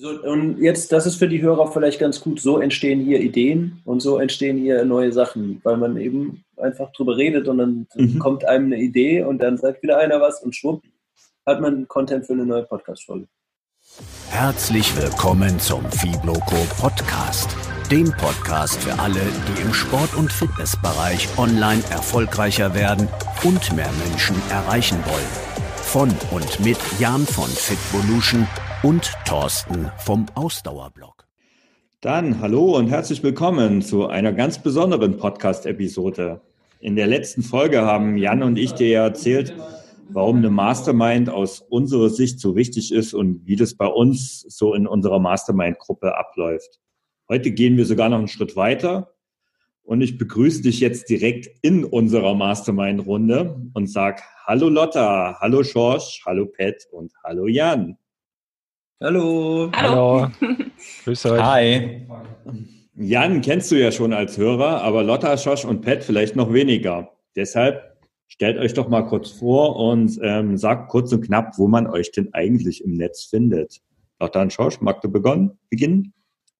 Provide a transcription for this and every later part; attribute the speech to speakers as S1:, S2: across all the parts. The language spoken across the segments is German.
S1: So, und jetzt, das ist für die Hörer vielleicht ganz gut, so entstehen hier Ideen und so entstehen hier neue Sachen, weil man eben einfach drüber redet und dann mhm. kommt einem eine Idee und dann sagt wieder einer was und schwupp, hat man Content für eine neue Podcast-Folge.
S2: Herzlich willkommen zum Fibloco Podcast, dem Podcast für alle, die im Sport- und Fitnessbereich online erfolgreicher werden und mehr Menschen erreichen wollen. Von und mit Jan von Fitvolution und Thorsten vom Ausdauerblog.
S3: Dann hallo und herzlich willkommen zu einer ganz besonderen Podcast-Episode. In der letzten Folge haben Jan und ich dir ja erzählt, warum eine Mastermind aus unserer Sicht so wichtig ist und wie das bei uns so in unserer Mastermind-Gruppe abläuft. Heute gehen wir sogar noch einen Schritt weiter und ich begrüße dich jetzt direkt in unserer Mastermind-Runde und sag Hallo Lotta, hallo Schorsch, hallo Pat und hallo Jan.
S1: Hallo.
S4: Hallo. Grüß euch.
S3: Hi. Jan kennst du ja schon als Hörer, aber Lotta, Schosch und Pat vielleicht noch weniger. Deshalb stellt euch doch mal kurz vor und ähm, sagt kurz und knapp, wo man euch denn eigentlich im Netz findet. Lotta und Schosch, magst du begonnen, beginnen?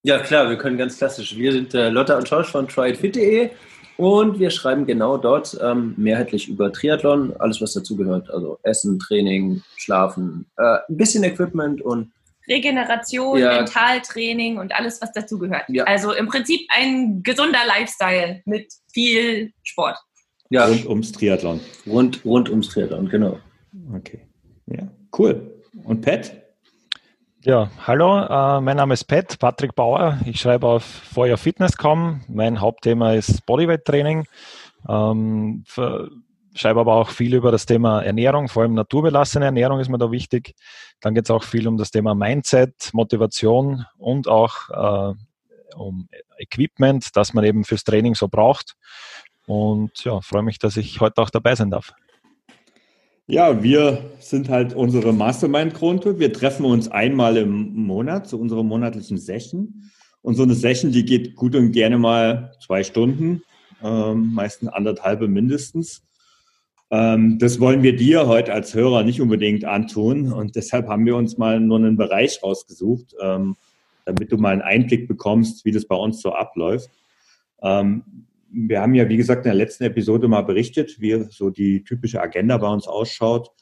S1: Ja, klar, wir können ganz klassisch. Wir sind äh, Lotta und Schosch von tryitfit.de und wir schreiben genau dort ähm, mehrheitlich über Triathlon, alles was dazugehört. Also Essen, Training, Schlafen, äh, ein bisschen Equipment und
S5: Regeneration, ja. Mentaltraining und alles, was dazugehört. Ja. Also im Prinzip ein gesunder Lifestyle mit viel Sport.
S3: Ja. Rund ums Triathlon.
S1: Rund, rund ums Triathlon, genau.
S3: Okay. Ja, cool. Und Pat?
S4: Ja, hallo, äh, mein Name ist Pat, Patrick Bauer. Ich schreibe auf feuerfitness.com. Mein Hauptthema ist Bodyweight Training. Ähm, schreibe aber auch viel über das Thema Ernährung, vor allem naturbelassene Ernährung ist mir da wichtig. Dann geht es auch viel um das Thema Mindset, Motivation und auch äh, um Equipment, das man eben fürs Training so braucht. Und ja, freue mich, dass ich heute auch dabei sein darf.
S3: Ja, wir sind halt unsere Mastermind-Gruppe. Wir treffen uns einmal im Monat zu unserer monatlichen Session. Und so eine Session, die geht gut und gerne mal zwei Stunden, ähm, meistens anderthalbe mindestens. Ähm, das wollen wir dir heute als Hörer nicht unbedingt antun und deshalb haben wir uns mal nur einen Bereich rausgesucht, ähm, damit du mal einen Einblick bekommst, wie das bei uns so abläuft. Ähm, wir haben ja, wie gesagt, in der letzten Episode mal berichtet, wie so die typische Agenda bei uns ausschaut.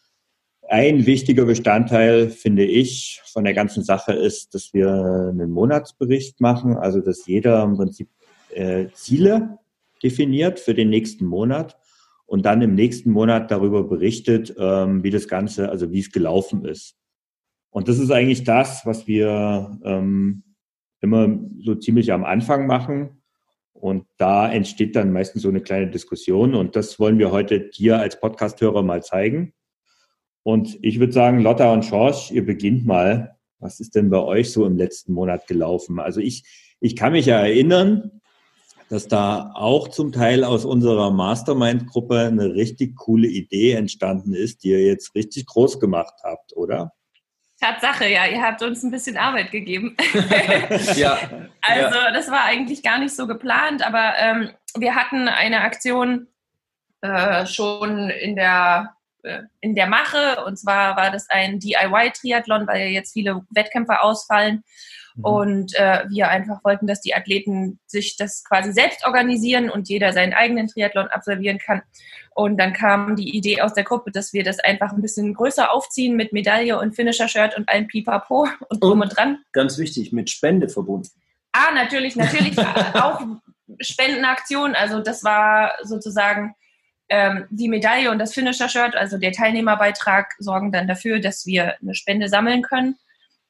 S3: Ein wichtiger Bestandteil, finde ich, von der ganzen Sache ist, dass wir einen Monatsbericht machen, also dass jeder im Prinzip äh, Ziele definiert für den nächsten Monat und dann im nächsten Monat darüber berichtet, ähm, wie das Ganze, also wie es gelaufen ist. Und das ist eigentlich das, was wir ähm, immer so ziemlich am Anfang machen. Und da entsteht dann meistens so eine kleine Diskussion. Und das wollen wir heute dir als Podcasthörer mal zeigen. Und ich würde sagen, Lotta und Schorsch, ihr beginnt mal. Was ist denn bei euch so im letzten Monat gelaufen? Also ich, ich kann mich ja erinnern, dass da auch zum Teil aus unserer Mastermind-Gruppe eine richtig coole Idee entstanden ist, die ihr jetzt richtig groß gemacht habt, oder?
S5: Tatsache, ja, ihr habt uns ein bisschen Arbeit gegeben. ja. Also ja. das war eigentlich gar nicht so geplant, aber ähm, wir hatten eine Aktion äh, schon in der äh, in der Mache und zwar war das ein DIY-Triathlon, weil ja jetzt viele Wettkämpfe ausfallen Mhm. Und äh, wir einfach wollten, dass die Athleten sich das quasi selbst organisieren und jeder seinen eigenen Triathlon absolvieren kann. Und dann kam die Idee aus der Gruppe, dass wir das einfach ein bisschen größer aufziehen mit Medaille und Finisher-Shirt und ein Pipapo und drum und dran.
S1: Ganz wichtig, mit Spende verbunden.
S5: Ah, natürlich, natürlich. auch Spendenaktion. Also das war sozusagen ähm, die Medaille und das Finisher-Shirt, also der Teilnehmerbeitrag, sorgen dann dafür, dass wir eine Spende sammeln können.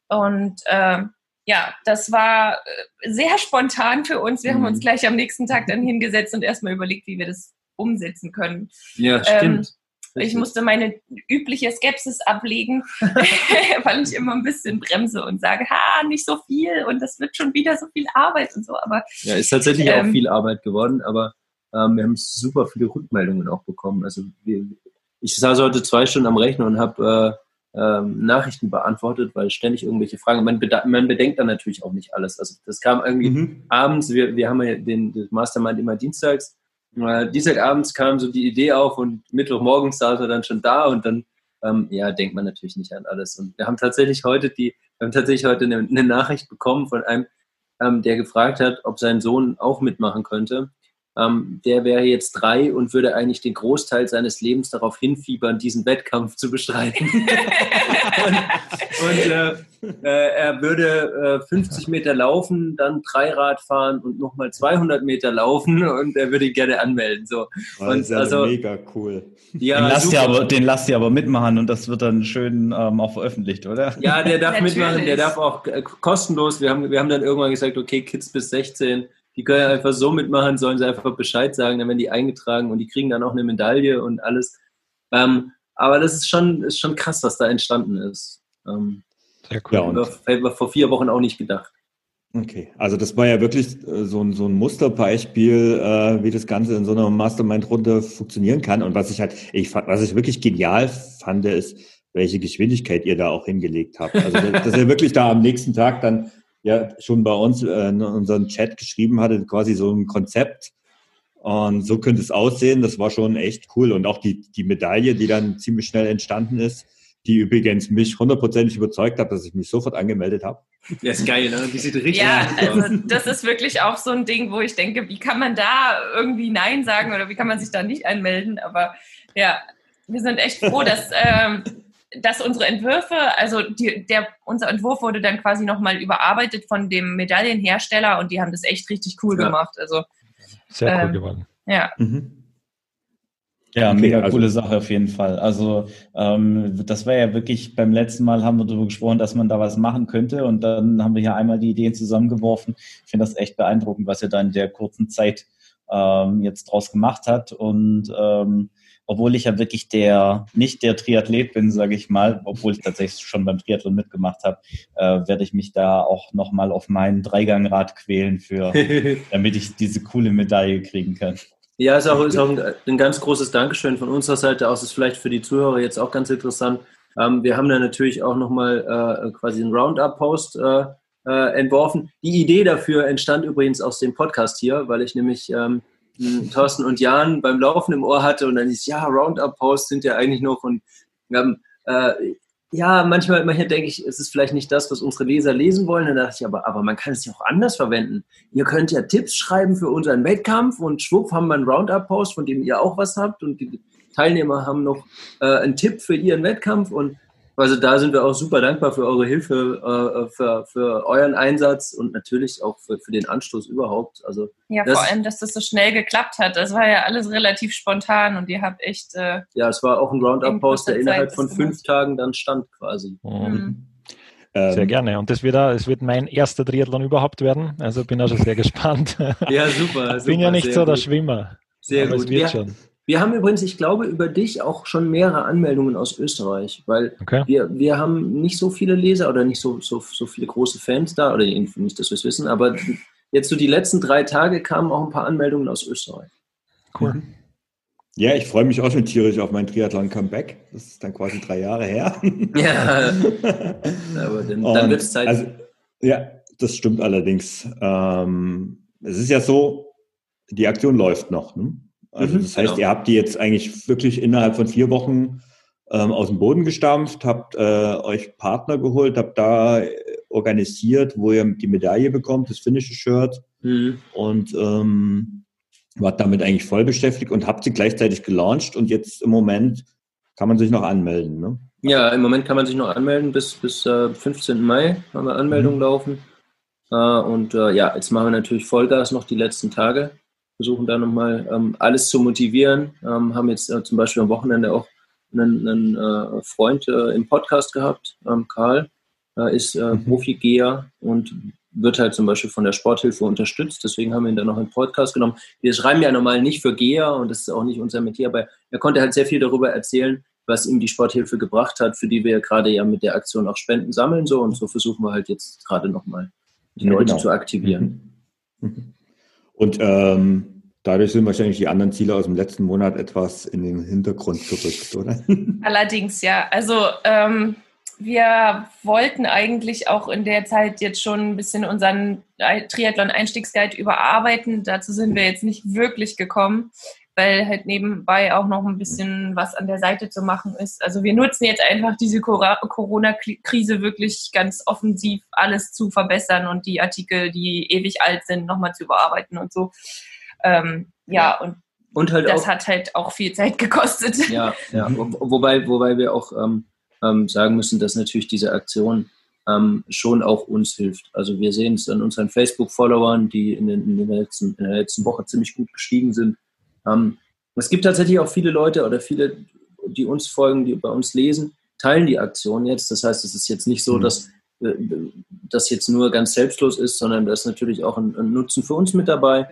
S5: Und ähm, ja, das war äh, sehr spontan für uns. Wir mhm. haben uns mhm. gleich am nächsten Tag dann hingesetzt und erstmal überlegt, wie wir das umsetzen können.
S1: Ja, stimmt.
S5: Ähm, ich musste meine übliche Skepsis ablegen, weil ich immer ein bisschen bremse und sage, ha, nicht so viel und das wird schon wieder so viel Arbeit und so. Aber
S1: ja, ist tatsächlich ähm, auch viel Arbeit geworden, aber ähm, wir haben super viele Rückmeldungen auch bekommen. Also wir, ich saß heute zwei Stunden am Rechner und habe äh, ähm, Nachrichten beantwortet, weil ständig irgendwelche Fragen. Man, man, bedenkt dann natürlich auch nicht alles. Also das kam irgendwie mhm. abends, wir, wir haben ja den, den Mastermind immer dienstags. Äh, Dienstagabends kam so die Idee auf und Mittwochmorgens saß er dann schon da und dann ähm, ja, denkt man natürlich nicht an alles. Und wir haben tatsächlich heute die, wir haben tatsächlich heute eine, eine Nachricht bekommen von einem, ähm, der gefragt hat, ob sein Sohn auch mitmachen könnte ähm, der wäre jetzt drei und würde eigentlich den Großteil seines Lebens darauf hinfiebern, diesen Wettkampf zu bestreiten. und, und äh, äh, er würde äh, 50 Meter laufen, dann Dreirad fahren und nochmal 200 Meter laufen und er würde ihn gerne anmelden. So.
S3: Und, das ist also, mega cool.
S6: Ja, den, lasst ihr aber, den lasst ihr aber mitmachen und das wird dann schön ähm, auch veröffentlicht, oder?
S1: Ja, der darf Natürlich. mitmachen, der darf auch äh, kostenlos. Wir haben, wir haben dann irgendwann gesagt, okay, Kids bis 16 die können einfach so mitmachen, sollen sie einfach Bescheid sagen, dann werden die eingetragen und die kriegen dann auch eine Medaille und alles. Ähm, aber das ist schon, ist schon krass, was da entstanden ist. Ähm, Sehr cool. Ja, hätte man vor vier Wochen auch nicht gedacht.
S3: Okay, also das war ja wirklich äh, so ein, so ein Musterbeispiel, äh, wie das Ganze in so einer Mastermind-Runde funktionieren kann. Und was ich halt, ich was ich wirklich genial fand, ist, welche Geschwindigkeit ihr da auch hingelegt habt. Also dass ihr wirklich da am nächsten Tag dann ja schon bei uns äh, in unserem Chat geschrieben hatte, quasi so ein Konzept. Und so könnte es aussehen. Das war schon echt cool. Und auch die, die Medaille, die dann ziemlich schnell entstanden ist, die übrigens mich hundertprozentig überzeugt hat, dass ich mich sofort angemeldet habe.
S1: Ja, ist geil, ne? Die sieht richtig
S5: Ja, also das ist wirklich auch so ein Ding, wo ich denke, wie kann man da irgendwie Nein sagen oder wie kann man sich da nicht anmelden? Aber ja, wir sind echt froh, dass ähm, dass unsere Entwürfe, also die, der, unser Entwurf wurde dann quasi nochmal überarbeitet von dem Medaillenhersteller und die haben das echt richtig cool ja. gemacht. Also,
S4: Sehr cool ähm, geworden.
S5: Ja.
S6: Mhm. Ja, okay, mega also, coole Sache auf jeden Fall. Also ähm, das war ja wirklich, beim letzten Mal haben wir darüber gesprochen, dass man da was machen könnte und dann haben wir hier einmal die Ideen zusammengeworfen. Ich finde das echt beeindruckend, was ihr da in der kurzen Zeit ähm, jetzt draus gemacht hat und ähm, obwohl ich ja wirklich der, nicht der Triathlet bin, sage ich mal, obwohl ich tatsächlich schon beim Triathlon mitgemacht habe, äh, werde ich mich da auch nochmal auf meinen Dreigangrad quälen für, damit ich diese coole Medaille kriegen kann.
S1: Ja, ist auch, ist auch ein, ein, ganz großes Dankeschön von unserer Seite aus. Ist vielleicht für die Zuhörer jetzt auch ganz interessant. Ähm, wir haben da natürlich auch nochmal äh, quasi einen Roundup-Post äh, äh, entworfen. Die Idee dafür entstand übrigens aus dem Podcast hier, weil ich nämlich ähm, Thorsten und Jan beim Laufen im Ohr hatte und dann ist ja, Roundup-Posts sind ja eigentlich noch und ähm, äh, ja, manchmal, manchmal denke ich, es ist vielleicht nicht das, was unsere Leser lesen wollen. Dann dachte ich, aber, aber man kann es ja auch anders verwenden. Ihr könnt ja Tipps schreiben für unseren Wettkampf und schwupp haben wir einen Roundup-Post, von dem ihr auch was habt und die Teilnehmer haben noch äh, einen Tipp für ihren Wettkampf und also da sind wir auch super dankbar für eure Hilfe, äh, für, für euren Einsatz und natürlich auch für, für den Anstoß überhaupt. Also
S5: ja, vor allem, dass das so schnell geklappt hat. Das war ja alles relativ spontan und ihr habt echt. Äh,
S1: ja, es war auch ein Roundup-Post, der innerhalb von fünf Tagen dann stand quasi. Mhm.
S4: mhm. Sehr gerne. Und das wird, auch, es wird mein erster Triathlon überhaupt werden. Also bin auch schon sehr gespannt.
S1: Ja, super.
S4: Ich bin ja nicht so der Schwimmer.
S1: Sehr gut. Es wird ja. schon. Wir haben übrigens, ich glaube, über dich auch schon mehrere Anmeldungen aus Österreich, weil okay. wir, wir haben nicht so viele Leser oder nicht so, so, so viele große Fans da, oder nicht, dass wir es wissen, aber jetzt so die letzten drei Tage kamen auch ein paar Anmeldungen aus Österreich.
S3: Cool. Mhm. Ja, ich freue mich auch schon tierisch auf mein Triathlon-Comeback. Das ist dann quasi drei Jahre her.
S1: Ja, aber dann, dann wird es Zeit.
S3: Also, ja, das stimmt allerdings. Ähm, es ist ja so, die Aktion läuft noch. Ne? Also mhm, das heißt, genau. ihr habt die jetzt eigentlich wirklich innerhalb von vier Wochen ähm, aus dem Boden gestampft, habt äh, euch Partner geholt, habt da äh, organisiert, wo ihr die Medaille bekommt, das finnische Shirt mhm. und ähm, wart damit eigentlich voll beschäftigt und habt sie gleichzeitig gelauncht und jetzt im Moment kann man sich noch anmelden, ne?
S1: Ja, im Moment kann man sich noch anmelden. Bis, bis äh, 15. Mai haben wir Anmeldungen mhm. laufen. Äh, und äh, ja, jetzt machen wir natürlich Vollgas noch die letzten Tage versuchen da nochmal ähm, alles zu motivieren. Ähm, haben jetzt äh, zum Beispiel am Wochenende auch einen, einen äh, Freund äh, im Podcast gehabt, ähm, Karl, ist äh, mhm. Profi-Geher und wird halt zum Beispiel von der Sporthilfe unterstützt. Deswegen haben wir ihn dann noch in Podcast genommen. Wir schreiben ja normal nicht für Geher und das ist auch nicht unser Metier, aber er konnte halt sehr viel darüber erzählen, was ihm die Sporthilfe gebracht hat, für die wir gerade ja mit der Aktion auch Spenden sammeln so und so versuchen wir halt jetzt gerade nochmal die ja, Leute genau. zu aktivieren.
S3: Mhm. Mhm. Und ähm, dadurch sind wahrscheinlich die anderen Ziele aus dem letzten Monat etwas in den Hintergrund gerückt, oder?
S5: Allerdings, ja. Also ähm, wir wollten eigentlich auch in der Zeit jetzt schon ein bisschen unseren Triathlon-Einstiegsguide überarbeiten. Dazu sind wir jetzt nicht wirklich gekommen. Weil halt nebenbei auch noch ein bisschen was an der Seite zu machen ist. Also wir nutzen jetzt einfach diese Corona-Krise wirklich ganz offensiv, alles zu verbessern und die Artikel, die ewig alt sind, nochmal zu überarbeiten und so. Ähm, ja, und, und halt das auch, hat halt auch viel Zeit gekostet.
S1: Ja, ja. wobei, wobei wir auch ähm, ähm, sagen müssen, dass natürlich diese Aktion ähm, schon auch uns hilft. Also wir sehen es an unseren Facebook-Followern, die in, den, in, der letzten, in, der letzten, Woche ziemlich gut gestiegen sind. Ähm, es gibt tatsächlich auch viele Leute oder viele, die uns folgen, die bei uns lesen, teilen die Aktion jetzt. Das heißt, es ist jetzt nicht so, mhm. dass äh, das jetzt nur ganz selbstlos ist, sondern da ist natürlich auch ein, ein Nutzen für uns mit dabei,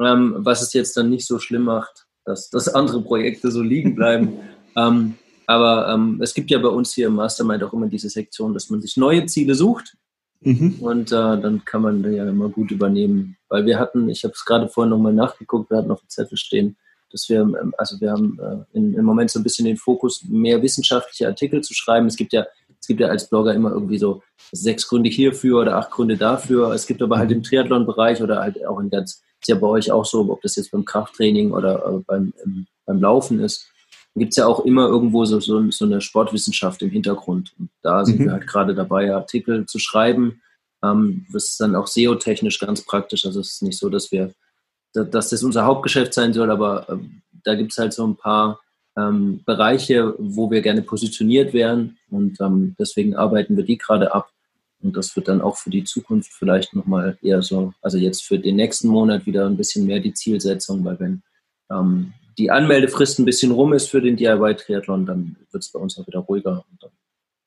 S1: ähm, was es jetzt dann nicht so schlimm macht, dass, dass andere Projekte so liegen bleiben. ähm, aber ähm, es gibt ja bei uns hier im Mastermind auch immer diese Sektion, dass man sich neue Ziele sucht. Mhm. Und äh, dann kann man ja immer gut übernehmen. Weil wir hatten, ich habe es gerade vorhin nochmal nachgeguckt, wir hatten auf dem Zettel stehen, dass wir, ähm, also wir haben äh, in, im Moment so ein bisschen den Fokus, mehr wissenschaftliche Artikel zu schreiben. Es gibt ja, es gibt ja als Blogger immer irgendwie so sechs Gründe hierfür oder acht Gründe dafür. Es gibt aber halt im Triathlon-Bereich oder halt auch in ganz, ist ja bei euch auch so, ob das jetzt beim Krafttraining oder äh, beim, im, beim Laufen ist, gibt es ja auch immer irgendwo so, so, so, eine Sportwissenschaft im Hintergrund. Und da sind mhm. wir halt gerade dabei, Artikel zu schreiben. Ähm, das ist dann auch SEO-technisch ganz praktisch. Also es ist nicht so, dass wir, dass das unser Hauptgeschäft sein soll, aber äh, da gibt es halt so ein paar ähm, Bereiche, wo wir gerne positioniert wären. Und ähm, deswegen arbeiten wir die gerade ab. Und das wird dann auch für die Zukunft vielleicht nochmal eher so, also jetzt für den nächsten Monat wieder ein bisschen mehr die Zielsetzung, weil wenn ähm, die Anmeldefrist ein bisschen rum ist für den DIY-Triathlon, dann wird es bei uns auch wieder ruhiger. Und dann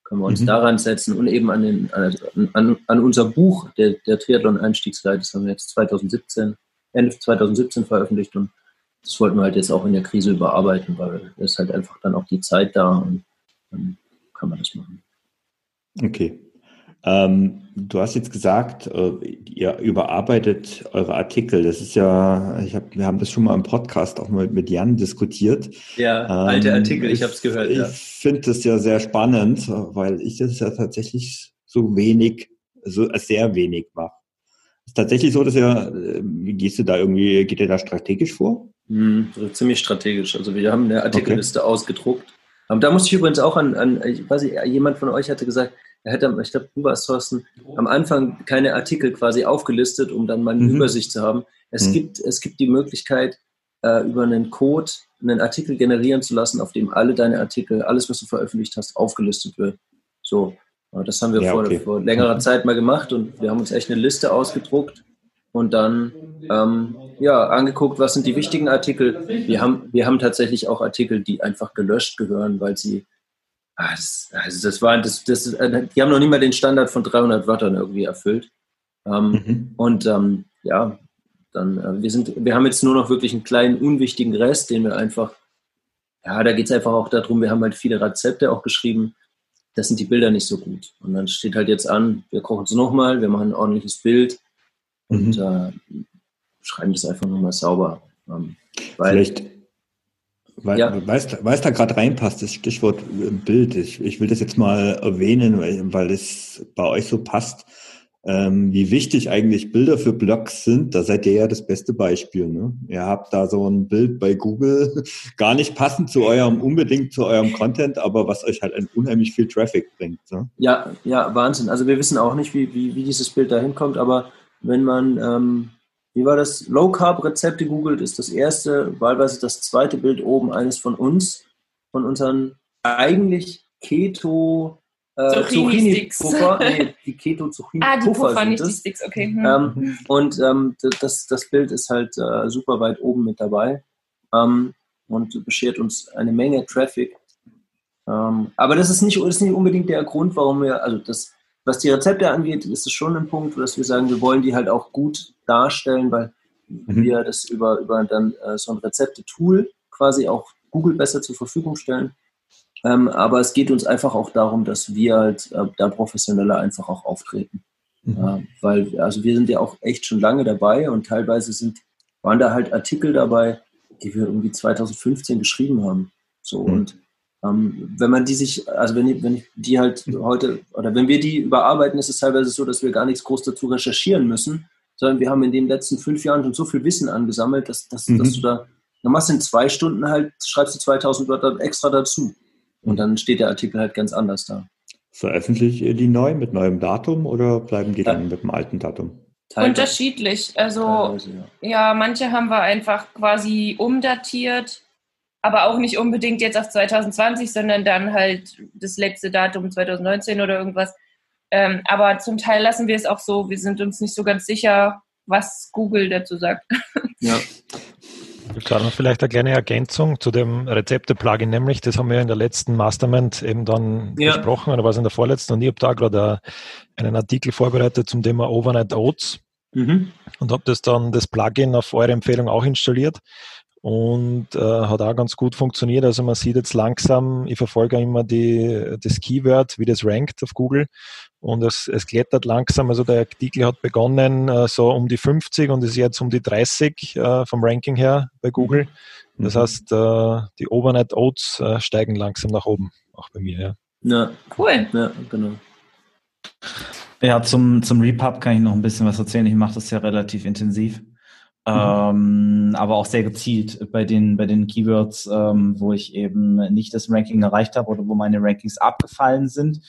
S1: können wir uns mhm. daran setzen und eben an, den, an, an unser Buch, der, der Triathlon-Einstiegsleiter, das haben wir jetzt 2017, Ende 2017 veröffentlicht und das wollten wir halt jetzt auch in der Krise überarbeiten, weil es halt einfach dann auch die Zeit da und dann kann man das machen.
S3: Okay. Ähm, du hast jetzt gesagt, äh, ihr überarbeitet eure Artikel. Das ist ja, ich hab, wir haben das schon mal im Podcast auch mal mit Jan diskutiert.
S1: Ja, alte ähm, Artikel, ich habe es gehört.
S3: Ich ja. finde das ja sehr spannend, weil ich das ja tatsächlich so wenig, so sehr wenig mache. Ist tatsächlich so, dass ihr, wie gehst du da irgendwie, geht ihr da strategisch vor?
S1: Hm, ziemlich strategisch. Also wir haben eine Artikelliste okay. ausgedruckt. Aber da muss ich übrigens auch an, an ich weiß nicht, jemand von euch hatte gesagt, er hätte, ich glaube, du warst Thorsten, am Anfang keine Artikel quasi aufgelistet, um dann mal eine mhm. Übersicht zu haben. Es, mhm. gibt, es gibt die Möglichkeit, äh, über einen Code einen Artikel generieren zu lassen, auf dem alle deine Artikel, alles, was du veröffentlicht hast, aufgelistet wird. So, das haben wir ja, vor, okay. vor, längerer Zeit mal gemacht und wir haben uns echt eine Liste ausgedruckt und dann ähm, ja, angeguckt, was sind die wichtigen Artikel. Wir haben, wir haben tatsächlich auch Artikel, die einfach gelöscht gehören, weil sie Ah, das, also das war, das, das, äh, die haben noch nie mal den Standard von 300 Wörtern irgendwie erfüllt. Ähm, mhm. Und ähm, ja, dann, äh, wir sind, wir haben jetzt nur noch wirklich einen kleinen, unwichtigen Rest, den wir einfach, ja, da geht es einfach auch darum, wir haben halt viele Rezepte auch geschrieben, das sind die Bilder nicht so gut. Und dann steht halt jetzt an, wir kochen es nochmal, wir machen ein ordentliches Bild und mhm. äh, schreiben das einfach nochmal sauber. Ähm,
S3: Vielleicht weil, ja. Weißt weiß da gerade reinpasst, das Stichwort äh, Bild. Ich, ich will das jetzt mal erwähnen, weil, weil es bei euch so passt. Ähm, wie wichtig eigentlich Bilder für Blogs sind, da seid ihr ja das beste Beispiel. Ne? Ihr habt da so ein Bild bei Google, gar nicht passend zu eurem, unbedingt zu eurem Content, aber was euch halt ein unheimlich viel Traffic bringt. Ne?
S1: Ja, ja, Wahnsinn. Also wir wissen auch nicht, wie, wie, wie dieses Bild da hinkommt, aber wenn man ähm, wie war das? Low Carb Rezepte googelt ist das erste, wahlweise das zweite Bild oben eines von uns, von unseren eigentlich Keto
S5: äh, Zucchini
S1: Puffer, nee, die Keto Zucchini
S5: ah, die Puffer, nicht die Sticks, okay. Hm.
S1: Ähm, und ähm, das, das Bild ist halt äh, super weit oben mit dabei ähm, und beschert uns eine Menge Traffic. Ähm, aber das ist nicht, ist nicht unbedingt der Grund, warum wir, also das was die Rezepte angeht, ist es schon ein Punkt, dass wir sagen, wir wollen die halt auch gut darstellen, weil mhm. wir das über, über dann äh, so ein Rezepte-Tool quasi auch Google besser zur Verfügung stellen. Ähm, aber es geht uns einfach auch darum, dass wir halt äh, da professioneller einfach auch auftreten. Mhm. Äh, weil, also wir sind ja auch echt schon lange dabei und teilweise sind, waren da halt Artikel dabei, die wir irgendwie 2015 geschrieben haben. So mhm. und wenn man die sich, also wenn, wenn ich die halt heute, oder wenn wir die überarbeiten, ist es teilweise so, dass wir gar nichts groß dazu recherchieren müssen, sondern wir haben in den letzten fünf Jahren schon so viel Wissen angesammelt, dass, dass, mhm. dass du da dann machst du in zwei Stunden halt, schreibst du 2000 Wörter extra dazu. Und dann steht der Artikel halt ganz anders da.
S3: Veröffentlichen ihr die neu mit neuem Datum oder bleiben die dann mit dem alten Datum?
S5: Teilweise. Unterschiedlich. Also ja. ja, manche haben wir einfach quasi umdatiert, aber auch nicht unbedingt jetzt auf 2020, sondern dann halt das letzte Datum 2019 oder irgendwas. Ähm, aber zum Teil lassen wir es auch so. Wir sind uns nicht so ganz sicher, was Google dazu sagt.
S4: Ja. Klar, vielleicht eine kleine Ergänzung zu dem Rezepte-Plugin, nämlich, das haben wir in der letzten Mastermind eben dann ja. besprochen, oder war es in der vorletzten, und ich habe da gerade einen Artikel vorbereitet zum Thema Overnight Oats mhm. und habe das dann, das Plugin auf eure Empfehlung auch installiert und äh, hat auch ganz gut funktioniert. Also man sieht jetzt langsam, ich verfolge immer die, das Keyword, wie das rankt auf Google und es, es klettert langsam. Also der Artikel hat begonnen äh, so um die 50 und ist jetzt um die 30 äh, vom Ranking her bei Google. Mhm. Das heißt, äh, die Overnight Oats äh, steigen langsam nach oben, auch bei mir. Ja,
S1: ja cool. Ja, genau.
S6: Ja, zum, zum Repub kann ich noch ein bisschen was erzählen. Ich mache das ja relativ intensiv. Mhm. Ähm, aber auch sehr gezielt bei den, bei den Keywords, ähm, wo ich eben nicht das Ranking erreicht habe oder wo meine Rankings abgefallen sind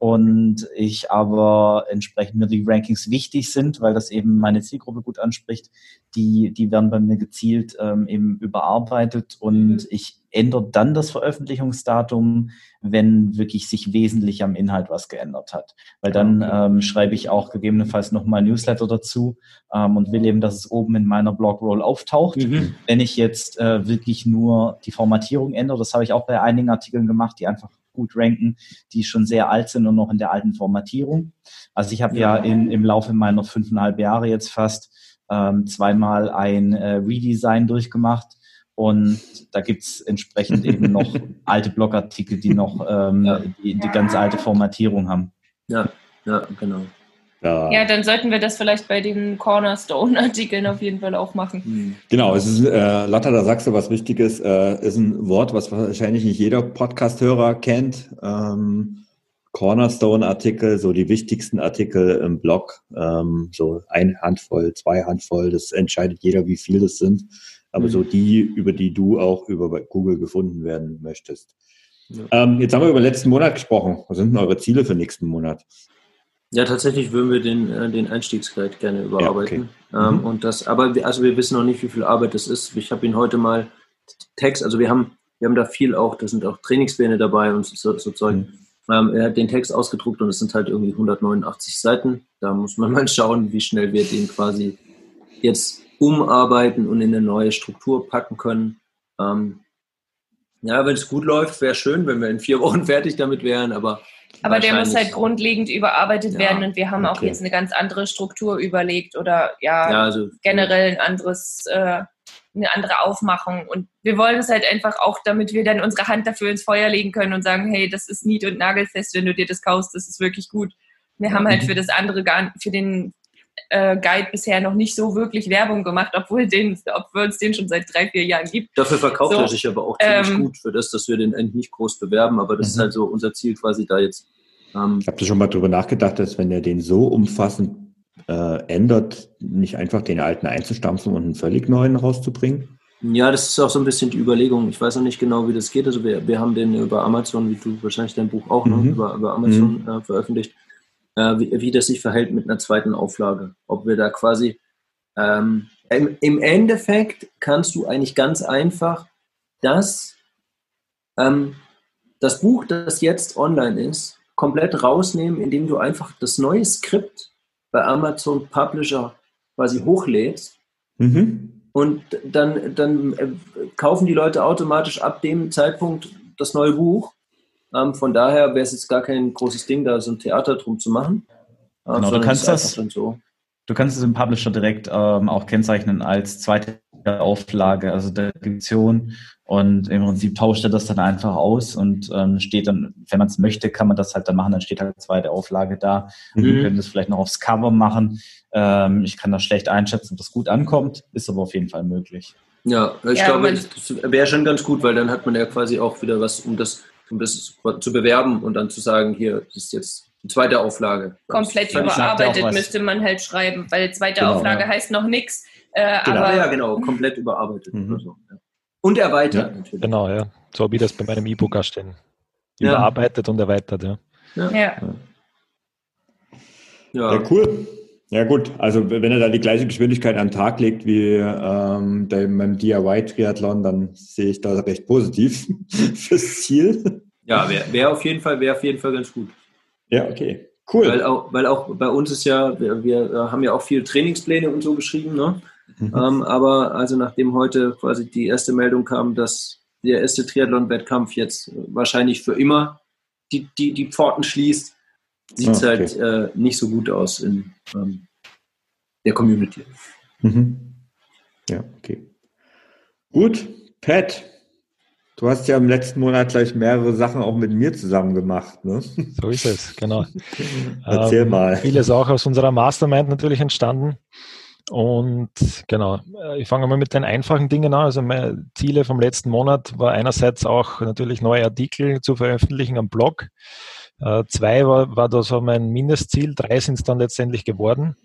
S6: und ich aber entsprechend mir die Rankings wichtig sind, weil das eben meine Zielgruppe gut anspricht, die, die werden bei mir gezielt ähm, eben überarbeitet und ich ändere dann das Veröffentlichungsdatum, wenn wirklich sich wesentlich am Inhalt was geändert hat. Weil dann ähm, schreibe ich auch gegebenenfalls nochmal Newsletter dazu ähm, und will eben, dass es oben in meiner Blogroll auftaucht. Mhm. Wenn ich jetzt äh, wirklich nur die Formatierung ändere, das habe ich auch bei einigen Artikeln gemacht, die einfach gut ranken, die schon sehr alt sind und noch in der alten Formatierung. Also ich habe ja, ja in, im Laufe meiner fünfeinhalb Jahre jetzt fast ähm, zweimal ein äh, Redesign durchgemacht. Und da gibt's entsprechend eben noch alte Blogartikel, die noch ähm, ja. die, die ganz alte Formatierung haben.
S1: Ja, ja, genau.
S5: Ja. ja, dann sollten wir das vielleicht bei den Cornerstone-Artikeln auf jeden Fall auch machen. Hm.
S3: Genau, es ist, äh, Lotta, da sagst du was Wichtiges, äh, ist ein Wort, was wahrscheinlich nicht jeder Podcast-Hörer kennt. Ähm, Cornerstone-Artikel, so die wichtigsten Artikel im Blog, ähm, so eine Handvoll, zwei Handvoll, das entscheidet jeder, wie viel das sind. Aber mhm. so die, über die du auch über Google gefunden werden möchtest. Ja. Ähm, jetzt haben wir über letzten Monat gesprochen. Was sind denn eure Ziele für nächsten Monat?
S1: Ja, tatsächlich würden wir den, äh, den Einstiegsguide gerne überarbeiten. Ja, okay. ähm, mhm. und das, aber wir, also wir wissen noch nicht, wie viel Arbeit das ist. Ich habe ihn heute mal Text, also wir haben, wir haben da viel auch, da sind auch Trainingspläne dabei und so, so Zeug. Mhm. Ähm, er hat den Text ausgedruckt und es sind halt irgendwie 189 Seiten. Da muss man mal schauen, wie schnell wir den quasi jetzt umarbeiten und in eine neue Struktur packen können. Ähm, ja, wenn es gut läuft, wäre schön, wenn wir in vier Wochen fertig damit wären, aber
S5: aber der muss halt grundlegend überarbeitet ja, werden und wir haben okay. auch jetzt eine ganz andere Struktur überlegt oder ja, ja also, generell ein anderes, äh, eine andere Aufmachung. Und wir wollen es halt einfach auch, damit wir dann unsere Hand dafür ins Feuer legen können und sagen, hey, das ist nied- und nagelfest, wenn du dir das kaufst, das ist wirklich gut. Wir haben halt mhm. für das andere, für den äh, Guide bisher noch nicht so wirklich Werbung gemacht, obwohl, den, obwohl es den schon seit drei, vier Jahren gibt.
S1: Dafür verkauft so, er sich aber auch ziemlich ähm, gut für das, dass wir den eigentlich nicht groß bewerben, aber das mhm. ist halt so unser Ziel quasi da jetzt.
S3: Ähm, ich habe schon mal drüber nachgedacht, dass wenn er den so umfassend äh, ändert, nicht einfach den alten einzustampfen und einen völlig neuen rauszubringen?
S1: Ja, das ist auch so ein bisschen die Überlegung. Ich weiß noch nicht genau, wie das geht. Also wir, wir haben den über Amazon, wie du wahrscheinlich dein Buch auch noch mhm. über, über Amazon mhm. äh, veröffentlicht wie, wie, das sich verhält mit einer zweiten Auflage. Ob wir da quasi ähm, im, im, Endeffekt kannst du eigentlich ganz einfach das, ähm, das Buch, das jetzt online ist, komplett rausnehmen, indem du einfach das neue Skript bei Amazon Publisher quasi hochlädst. Mhm. Und dann, dann äh, kaufen die Leute automatisch ab dem Zeitpunkt das neue Buch ähm, von daher wäre es jetzt gar kein großes Ding, da so ein Theater drum zu machen.
S6: Ähm, genau, du kannst das. So. Du kannst es im Publisher direkt ähm, auch kennzeichnen als zweite Auflage, also der Edition. Und im Prinzip tauscht er das dann einfach aus und ähm, steht dann, wenn man es möchte, kann man das halt dann machen, dann steht halt zweite Auflage da. Mhm. Wir können das vielleicht noch aufs Cover machen. Ähm, ich kann das schlecht einschätzen, ob das gut ankommt, ist aber auf jeden Fall möglich.
S1: Ja, ich ja, glaube, das wäre schon ganz gut, weil dann hat man ja quasi auch wieder was, um das um das zu bewerben und dann zu sagen, hier, das ist jetzt die zweite Auflage.
S5: Komplett überarbeitet müsste man halt schreiben, weil zweite genau, Auflage ja. heißt noch nichts.
S1: Äh, genau, aber, ja, genau, komplett überarbeitet. Mhm. So, ja. Und erweitert ja,
S4: natürlich. Genau, ja. So wie das bei meinem E-Book auch stehen. Überarbeitet und erweitert, ja.
S5: Ja.
S3: ja. Ja. cool. Ja gut, also wenn er da die gleiche Geschwindigkeit an den Tag legt wie ähm, beim DIY-Triathlon, dann sehe ich da recht positiv fürs Ziel.
S1: Ja, wäre wär auf jeden Fall, wäre auf jeden Fall ganz gut.
S3: Ja, okay. Cool.
S1: Weil auch, weil auch bei uns ist ja, wir, wir haben ja auch viele Trainingspläne und so geschrieben, ne? Mhm. Ähm, aber also nachdem heute quasi die erste Meldung kam, dass der erste Triathlon-Wettkampf jetzt wahrscheinlich für immer die, die, die Pforten schließt, sieht es ah, okay. halt äh, nicht so gut aus in ähm, der Community.
S3: Mhm. Ja, okay. Gut, Pat, du hast ja im letzten Monat gleich mehrere Sachen auch mit mir zusammen gemacht. Ne?
S4: So ist es, genau.
S3: Erzähl ähm, mal.
S4: Vieles auch aus unserer Mastermind natürlich entstanden. Und genau, ich fange mal mit den einfachen Dingen an. Also meine Ziele vom letzten Monat war einerseits auch natürlich neue Artikel zu veröffentlichen am Blog. Äh, zwei war, war da so mein Mindestziel, drei sind es dann letztendlich geworden.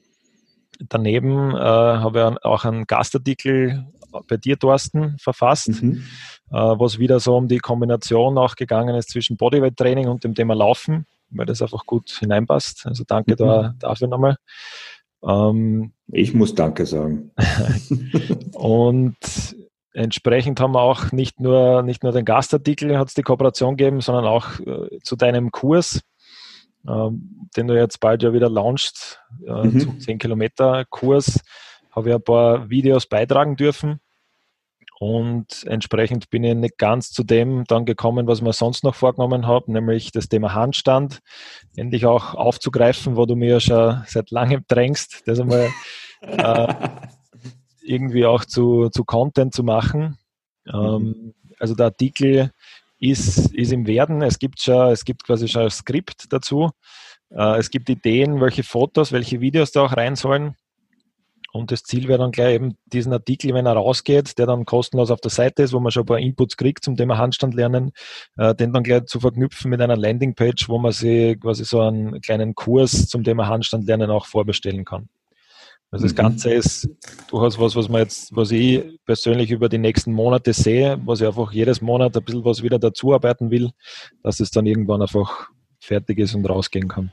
S4: Daneben äh, habe ich auch einen Gastartikel bei dir, Thorsten, verfasst, mhm. äh, was wieder so um die Kombination auch gegangen ist zwischen Bodyweight-Training und dem Thema Laufen, weil das einfach gut hineinpasst. Also danke mhm. da, dafür nochmal.
S3: Ähm, ich muss Danke sagen.
S4: und entsprechend haben wir auch nicht nur, nicht nur den Gastartikel, hat es die Kooperation gegeben, sondern auch äh, zu deinem Kurs, äh, den du jetzt bald ja wieder launchst, äh, mhm. zum 10 Kilometer Kurs, habe ich ein paar Videos beitragen dürfen. Und entsprechend bin ich nicht ganz zu dem dann gekommen, was mir sonst noch vorgenommen habe, nämlich das Thema Handstand endlich auch aufzugreifen, wo du mir ja schon seit langem drängst, das einmal äh, irgendwie auch zu, zu Content zu machen. Ähm, mhm. also der Artikel ist, ist im Werden. Es gibt schon, es gibt quasi schon ein Skript dazu. Äh, es gibt Ideen, welche Fotos, welche Videos da auch rein sollen. Und das Ziel wäre dann gleich eben diesen Artikel, wenn er rausgeht, der dann kostenlos auf der Seite ist, wo man schon ein paar Inputs kriegt zum Thema Handstand lernen, äh, den dann gleich zu verknüpfen mit einer Landingpage, wo man sich quasi so einen kleinen Kurs zum Thema Handstand lernen auch vorbestellen kann. Also das mhm. Ganze ist durchaus was, was man jetzt, was ich persönlich über die nächsten Monate sehe, was ich einfach jedes Monat ein bisschen was wieder dazuarbeiten will, dass es dann irgendwann einfach fertig ist und rausgehen kann.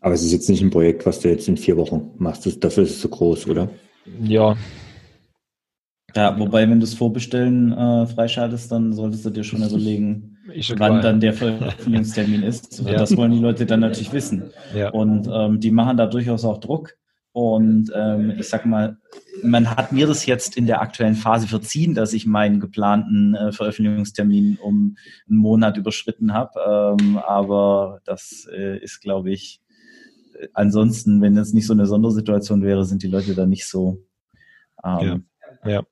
S3: Aber es ist jetzt nicht ein Projekt, was du jetzt in vier Wochen machst. dafür ist es zu groß, oder?
S6: Ja. Ja, wobei, wenn du es vorbestellen äh, freischaltest, dann solltest du dir schon überlegen, schon wann dann der Veröffentlichungstermin ist. Ja. Das wollen die Leute dann natürlich wissen. Ja. Und ähm, die machen da durchaus auch Druck. Und ähm, ich sag mal, man hat mir das jetzt in der aktuellen Phase verziehen, dass ich meinen geplanten äh, Veröffentlichungstermin um einen Monat überschritten habe. Ähm, aber das äh, ist, glaube ich, ansonsten, wenn es nicht so eine Sondersituation wäre, sind die Leute da nicht so.
S4: Ähm, ja. ja.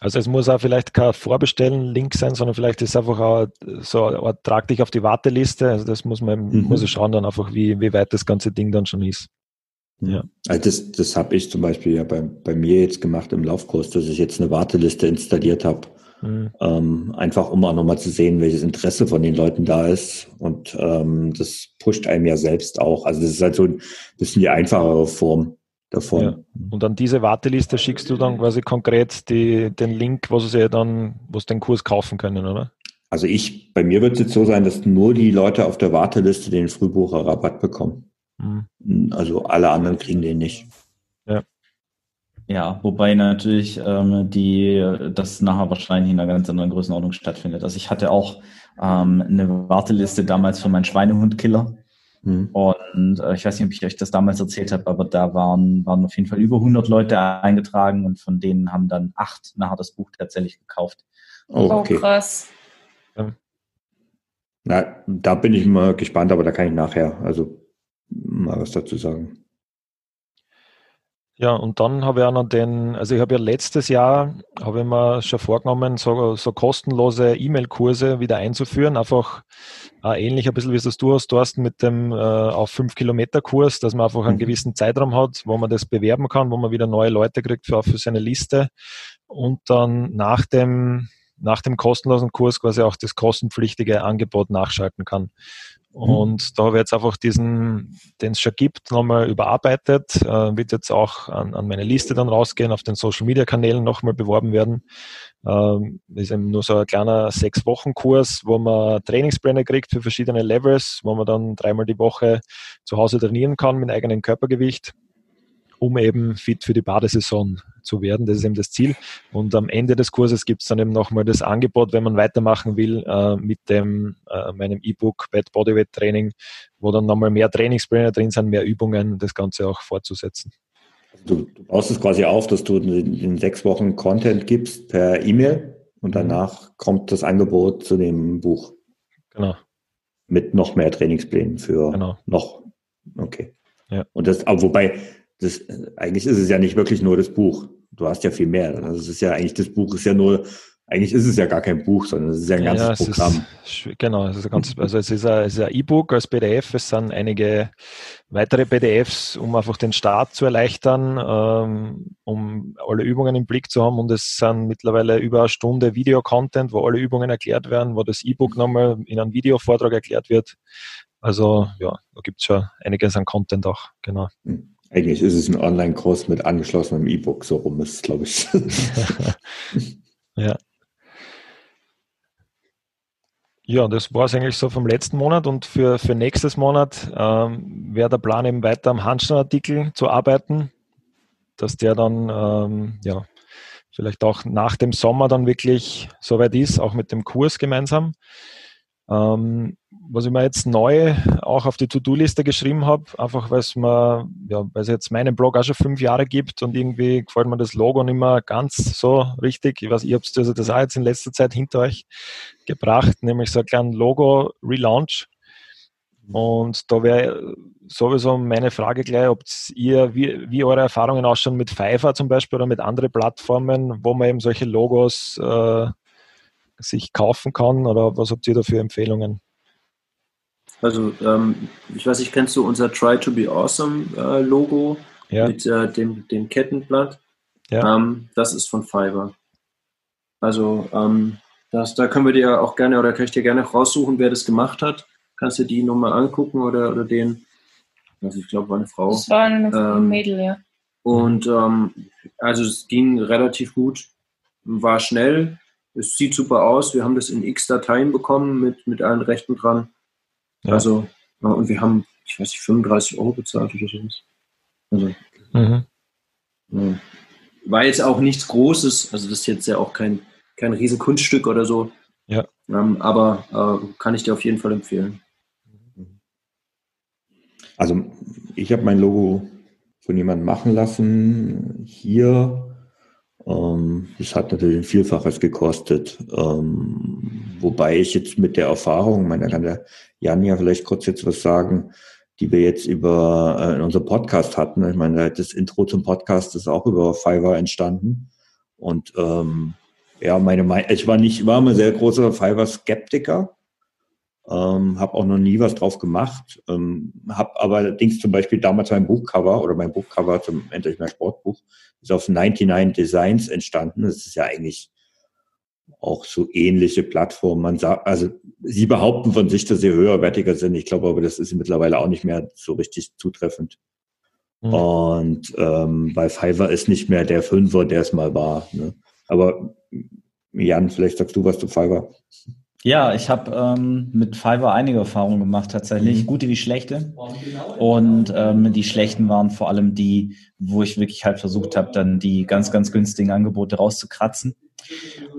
S4: Also es muss auch vielleicht kein Vorbestellen-Link sein, sondern vielleicht ist es einfach auch so, trag dich auf die Warteliste. Also das muss man, mhm. muss ich schauen dann einfach, wie, wie weit das ganze Ding dann schon ist.
S3: Ja. Also das, das habe ich zum Beispiel ja bei, bei mir jetzt gemacht im Laufkurs, dass ich jetzt eine Warteliste installiert habe Mhm. Ähm, einfach um auch nochmal zu sehen, welches Interesse von den Leuten da ist. Und ähm, das pusht einem ja selbst auch. Also das ist halt so ein bisschen die einfachere Form davon. Ja.
S4: Und an diese Warteliste schickst du dann quasi konkret die, den Link, wo sie dann, wo sie den Kurs kaufen können, oder?
S3: Also ich, bei mir wird es jetzt so sein, dass nur die Leute auf der Warteliste den Frühbucherrabatt bekommen. Mhm. Also alle anderen kriegen den nicht.
S6: Ja, wobei natürlich ähm, die das nachher wahrscheinlich in einer ganz anderen Größenordnung stattfindet. Also ich hatte auch ähm, eine Warteliste damals für meinen Schweinehundkiller. Mhm. Und äh, ich weiß nicht, ob ich euch das damals erzählt habe, aber da waren, waren auf jeden Fall über 100 Leute eingetragen und von denen haben dann acht nachher das Buch tatsächlich gekauft.
S5: Oh, okay. oh krass.
S3: Na, da bin ich mal gespannt, aber da kann ich nachher also mal was dazu sagen.
S4: Ja, und dann habe ich auch noch den, also ich habe ja letztes Jahr, habe ich mir schon vorgenommen, so, so kostenlose E-Mail-Kurse wieder einzuführen, einfach äh, ähnlich ein bisschen wie das du hast, Thorsten, mit dem äh, auf 5 Kilometer Kurs, dass man einfach einen mhm. gewissen Zeitraum hat, wo man das bewerben kann, wo man wieder neue Leute kriegt für, für seine Liste und dann nach dem nach dem kostenlosen Kurs quasi auch das kostenpflichtige Angebot nachschalten kann. Mhm. Und da habe ich jetzt einfach diesen, den es schon gibt, nochmal überarbeitet, äh, wird jetzt auch an, an meine Liste dann rausgehen, auf den Social Media Kanälen nochmal beworben werden. Ähm, ist eben nur so ein kleiner sechs Wochen Kurs, wo man Trainingspläne kriegt für verschiedene Levels, wo man dann dreimal die Woche zu Hause trainieren kann mit eigenem Körpergewicht um eben fit für die Badesaison zu werden. Das ist eben das Ziel. Und am Ende des Kurses gibt es dann eben nochmal das Angebot, wenn man weitermachen will, äh, mit dem, äh, meinem E-Book Bad Bodyweight Training, wo dann nochmal mehr Trainingspläne drin sind, mehr Übungen, das Ganze auch fortzusetzen.
S3: Du, du baust es quasi auf, dass du in sechs Wochen Content gibst per E-Mail und danach kommt das Angebot zu dem Buch.
S4: Genau.
S3: Mit noch mehr Trainingsplänen für genau. noch. Okay. Ja. Und das, aber wobei, das, eigentlich ist es ja nicht wirklich nur das Buch. Du hast ja viel mehr. Also es ist ja eigentlich, das Buch ist ja nur, eigentlich ist es ja gar kein Buch, sondern es ist ja ein ganzes ja, Programm.
S4: Ist, genau, es ist ein ganzes, also es ist ein E-Book als PDF, es sind einige weitere PDFs, um einfach den Start zu erleichtern, ähm, um alle Übungen im Blick zu haben und es sind mittlerweile über eine Stunde Video-Content, wo alle Übungen erklärt werden, wo das E-Book nochmal in einem Videovortrag erklärt wird. Also ja, da gibt es schon einiges an Content auch, genau.
S3: Hm. Eigentlich ist es ein Online-Kurs mit angeschlossenem E-Book, so rum ist es, glaube ich.
S4: ja. Ja, das war es eigentlich so vom letzten Monat und für, für nächstes Monat ähm, wäre der Plan eben weiter am Handstandardartikel zu arbeiten, dass der dann ähm, ja, vielleicht auch nach dem Sommer dann wirklich soweit ist, auch mit dem Kurs gemeinsam. Ähm, was ich mir jetzt neu auch auf die To-Do-Liste geschrieben habe, einfach weil es mir, ja, weil es jetzt meinen Blog auch schon fünf Jahre gibt und irgendwie gefällt mir das Logo nicht mehr ganz so richtig. Ich weiß, ihr habt also das auch jetzt in letzter Zeit hinter euch gebracht, nämlich so ein kleinen Logo-Relaunch. Und da wäre sowieso meine Frage gleich, ob ihr, wie, wie eure Erfahrungen ausschauen mit Fiverr zum Beispiel oder mit anderen Plattformen, wo man eben solche Logos äh, sich kaufen kann oder was habt ihr da für Empfehlungen?
S1: Also, ähm, ich weiß nicht, kennst du unser Try to be Awesome äh, Logo ja. mit äh, dem, dem Kettenblatt? Ja. Ähm, das ist von Fiverr. Also, ähm, das, da können wir dir auch gerne oder kann ich dir gerne raussuchen, wer das gemacht hat. Kannst du die Nummer angucken oder, oder den? Also, ich glaube, war eine Frau.
S5: Das war eine ähm, Mädel, ja.
S1: Und ähm, also, es ging relativ gut, war schnell es sieht super aus. Wir haben das in x Dateien bekommen mit, mit allen Rechten dran. Ja. Also, ja, und wir haben, ich weiß nicht, 35 Euro bezahlt oder sowas. Also, mhm. ja. war jetzt auch nichts Großes. Also, das ist jetzt ja auch kein, kein riesen Kunststück oder so.
S4: Ja.
S1: Ähm, aber äh, kann ich dir auf jeden Fall empfehlen.
S3: Also, ich habe mein Logo von jemandem machen lassen. Hier ähm, das hat natürlich ein Vielfaches gekostet. Ähm, wobei ich jetzt mit der Erfahrung, meiner kann der Jan ja vielleicht kurz jetzt was sagen, die wir jetzt über äh, in unserem Podcast hatten. Ich meine, das Intro zum Podcast ist auch über Fiverr entstanden. Und ähm, ja, meine Meinung, ich war nicht, war immer sehr großer Fiverr-Skeptiker. Ähm, habe auch noch nie was drauf gemacht. Ähm, habe allerdings zum Beispiel damals mein Buchcover oder mein Buchcover zum Endlich mehr Sportbuch ist auf 99 Designs entstanden. Das ist ja eigentlich auch so ähnliche Plattformen. Man sagt, also sie behaupten von sich, dass sie höherwertiger sind. Ich glaube aber, das ist mittlerweile auch nicht mehr so richtig zutreffend. Mhm. Und ähm, bei Fiverr ist nicht mehr der Fünfer, der es mal war. Ne? Aber Jan, vielleicht sagst du was zu Fiverr.
S6: Ja, ich habe ähm, mit Fiverr einige Erfahrungen gemacht, tatsächlich, mhm. gute wie schlechte. Und ähm, die schlechten waren vor allem die, wo ich wirklich halt versucht habe, dann die ganz, ganz günstigen Angebote rauszukratzen.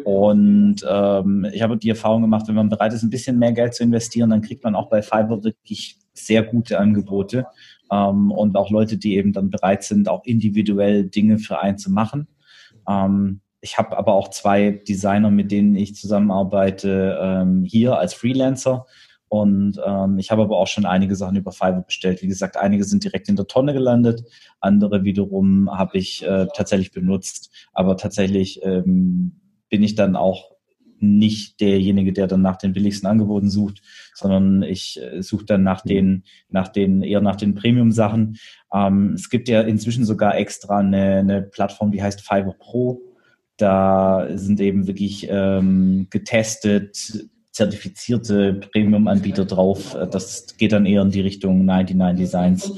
S6: Und ähm, ich habe die Erfahrung gemacht, wenn man bereit ist, ein bisschen mehr Geld zu investieren, dann kriegt man auch bei Fiverr wirklich sehr gute Angebote ähm, und auch Leute, die eben dann bereit sind, auch individuell Dinge für einen zu machen. Ähm, ich habe aber auch zwei Designer, mit denen ich zusammenarbeite, ähm, hier als Freelancer. Und ähm, ich habe aber auch schon einige Sachen über Fiverr bestellt. Wie gesagt, einige sind direkt in der Tonne gelandet, andere wiederum habe ich äh, tatsächlich benutzt. Aber tatsächlich ähm, bin ich dann auch nicht derjenige, der dann nach den billigsten Angeboten sucht, sondern ich äh, suche dann nach den, nach den, eher nach den Premium-Sachen. Ähm, es gibt ja inzwischen sogar extra eine, eine Plattform, die heißt Fiverr Pro da sind eben wirklich ähm, getestet, zertifizierte Premium-Anbieter drauf. Das geht dann eher in die Richtung 99 Designs.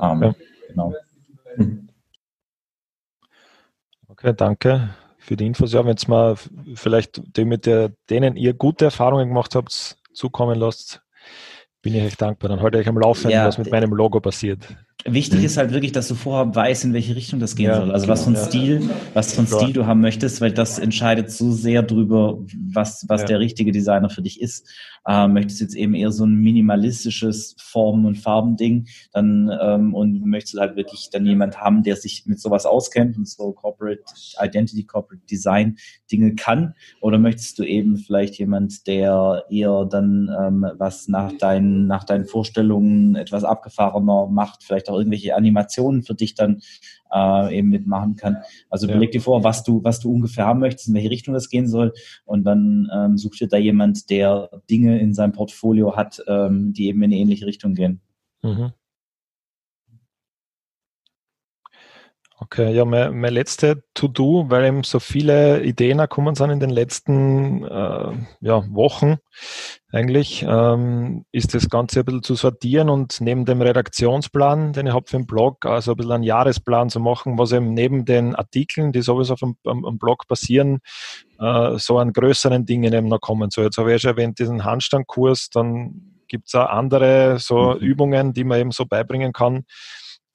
S6: Ähm, ja. Genau.
S4: Okay, danke für die Infos. Ja, wenn jetzt mal vielleicht dem, mit der, denen ihr gute Erfahrungen gemacht habt, zukommen lasst, bin ich euch dankbar. Dann halte ich am Laufenden, ja, was mit meinem Logo passiert.
S6: Wichtig mhm. ist halt wirklich, dass du vorher weißt, in welche Richtung das gehen ja, soll. Also was von genau. Stil, was von Stil du haben möchtest, weil das entscheidet so sehr drüber, was, was ja. der richtige Designer für dich ist. Ähm, möchtest du jetzt eben eher so ein minimalistisches Formen- und Farbending, dann ähm, und möchtest du halt wirklich dann jemand haben, der sich mit sowas auskennt und so Corporate Identity, Corporate Design Dinge kann, oder möchtest du eben vielleicht jemand, der eher dann ähm, was nach deinen nach deinen Vorstellungen etwas abgefahrener macht, vielleicht auch irgendwelche Animationen für dich dann äh, eben mitmachen kann. Also ja. überleg dir vor, was du, was du ungefähr haben möchtest, in welche Richtung das gehen soll. Und dann ähm, such dir da jemand, der Dinge in seinem Portfolio hat, ähm, die eben in eine ähnliche Richtung gehen. Mhm.
S4: Okay, ja, mein, mein letzte To-Do, weil eben so viele Ideen gekommen sind in den letzten äh, ja, Wochen eigentlich, ähm, ist das Ganze ein bisschen zu sortieren und neben dem Redaktionsplan, den ich habe für den Blog, also ein bisschen einen Jahresplan zu machen, was eben neben den Artikeln, die sowieso auf dem, am, Blog passieren, äh, so an größeren Dingen eben noch kommen soll. Jetzt habe ich ja schon erwähnt, diesen Handstandkurs, dann gibt es auch andere so mhm. Übungen, die man eben so beibringen kann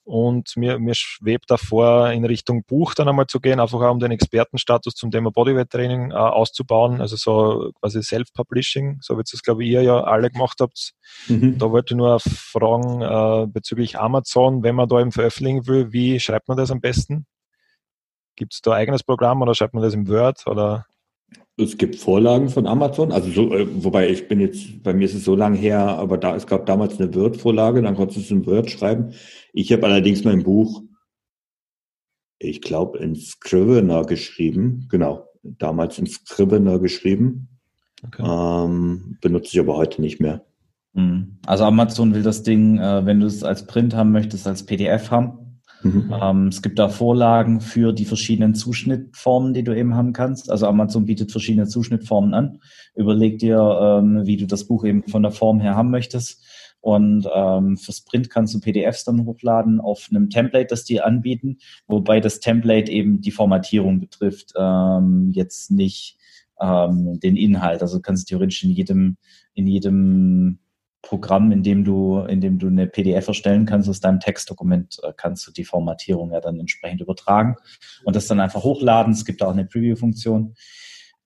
S4: und mir, mir schwebt davor, in Richtung Buch dann einmal zu gehen, einfach auch um den Expertenstatus zum Thema Bodyweight-Training äh, auszubauen, also so quasi Self-Publishing, so wie es das, glaube ich, ihr ja alle gemacht habt. Mhm. Da wollte ich nur fragen äh, bezüglich Amazon, wenn man da eben veröffentlichen will, wie schreibt man das am besten? Gibt es da ein eigenes Programm oder schreibt man das im Word oder?
S3: Es gibt Vorlagen von Amazon, also so, äh, wobei ich bin jetzt, bei mir ist es so lange her, aber da, es gab damals eine Word-Vorlage, dann konntest du es in Word schreiben. Ich habe allerdings mein Buch, ich glaube, in Scrivener geschrieben, genau, damals in Scrivener geschrieben. Okay. Ähm, benutze ich aber heute nicht mehr.
S6: Hm. Also Amazon will das Ding, äh, wenn du es als Print haben möchtest, als PDF haben. Mhm. Ähm, es gibt da Vorlagen für die verschiedenen Zuschnittformen, die du eben haben kannst. Also Amazon bietet verschiedene Zuschnittformen an. Überleg dir, ähm, wie du das Buch eben von der Form her haben möchtest. Und ähm, fürs Print kannst du PDFs dann hochladen auf einem Template, das die anbieten, wobei das Template eben die Formatierung betrifft, ähm, jetzt nicht ähm, den Inhalt. Also kannst du theoretisch in jedem, in jedem Programm, in dem du, in dem du eine PDF erstellen kannst aus deinem Textdokument, äh, kannst du die Formatierung ja dann entsprechend übertragen und das dann einfach hochladen. Es gibt auch eine Preview-Funktion.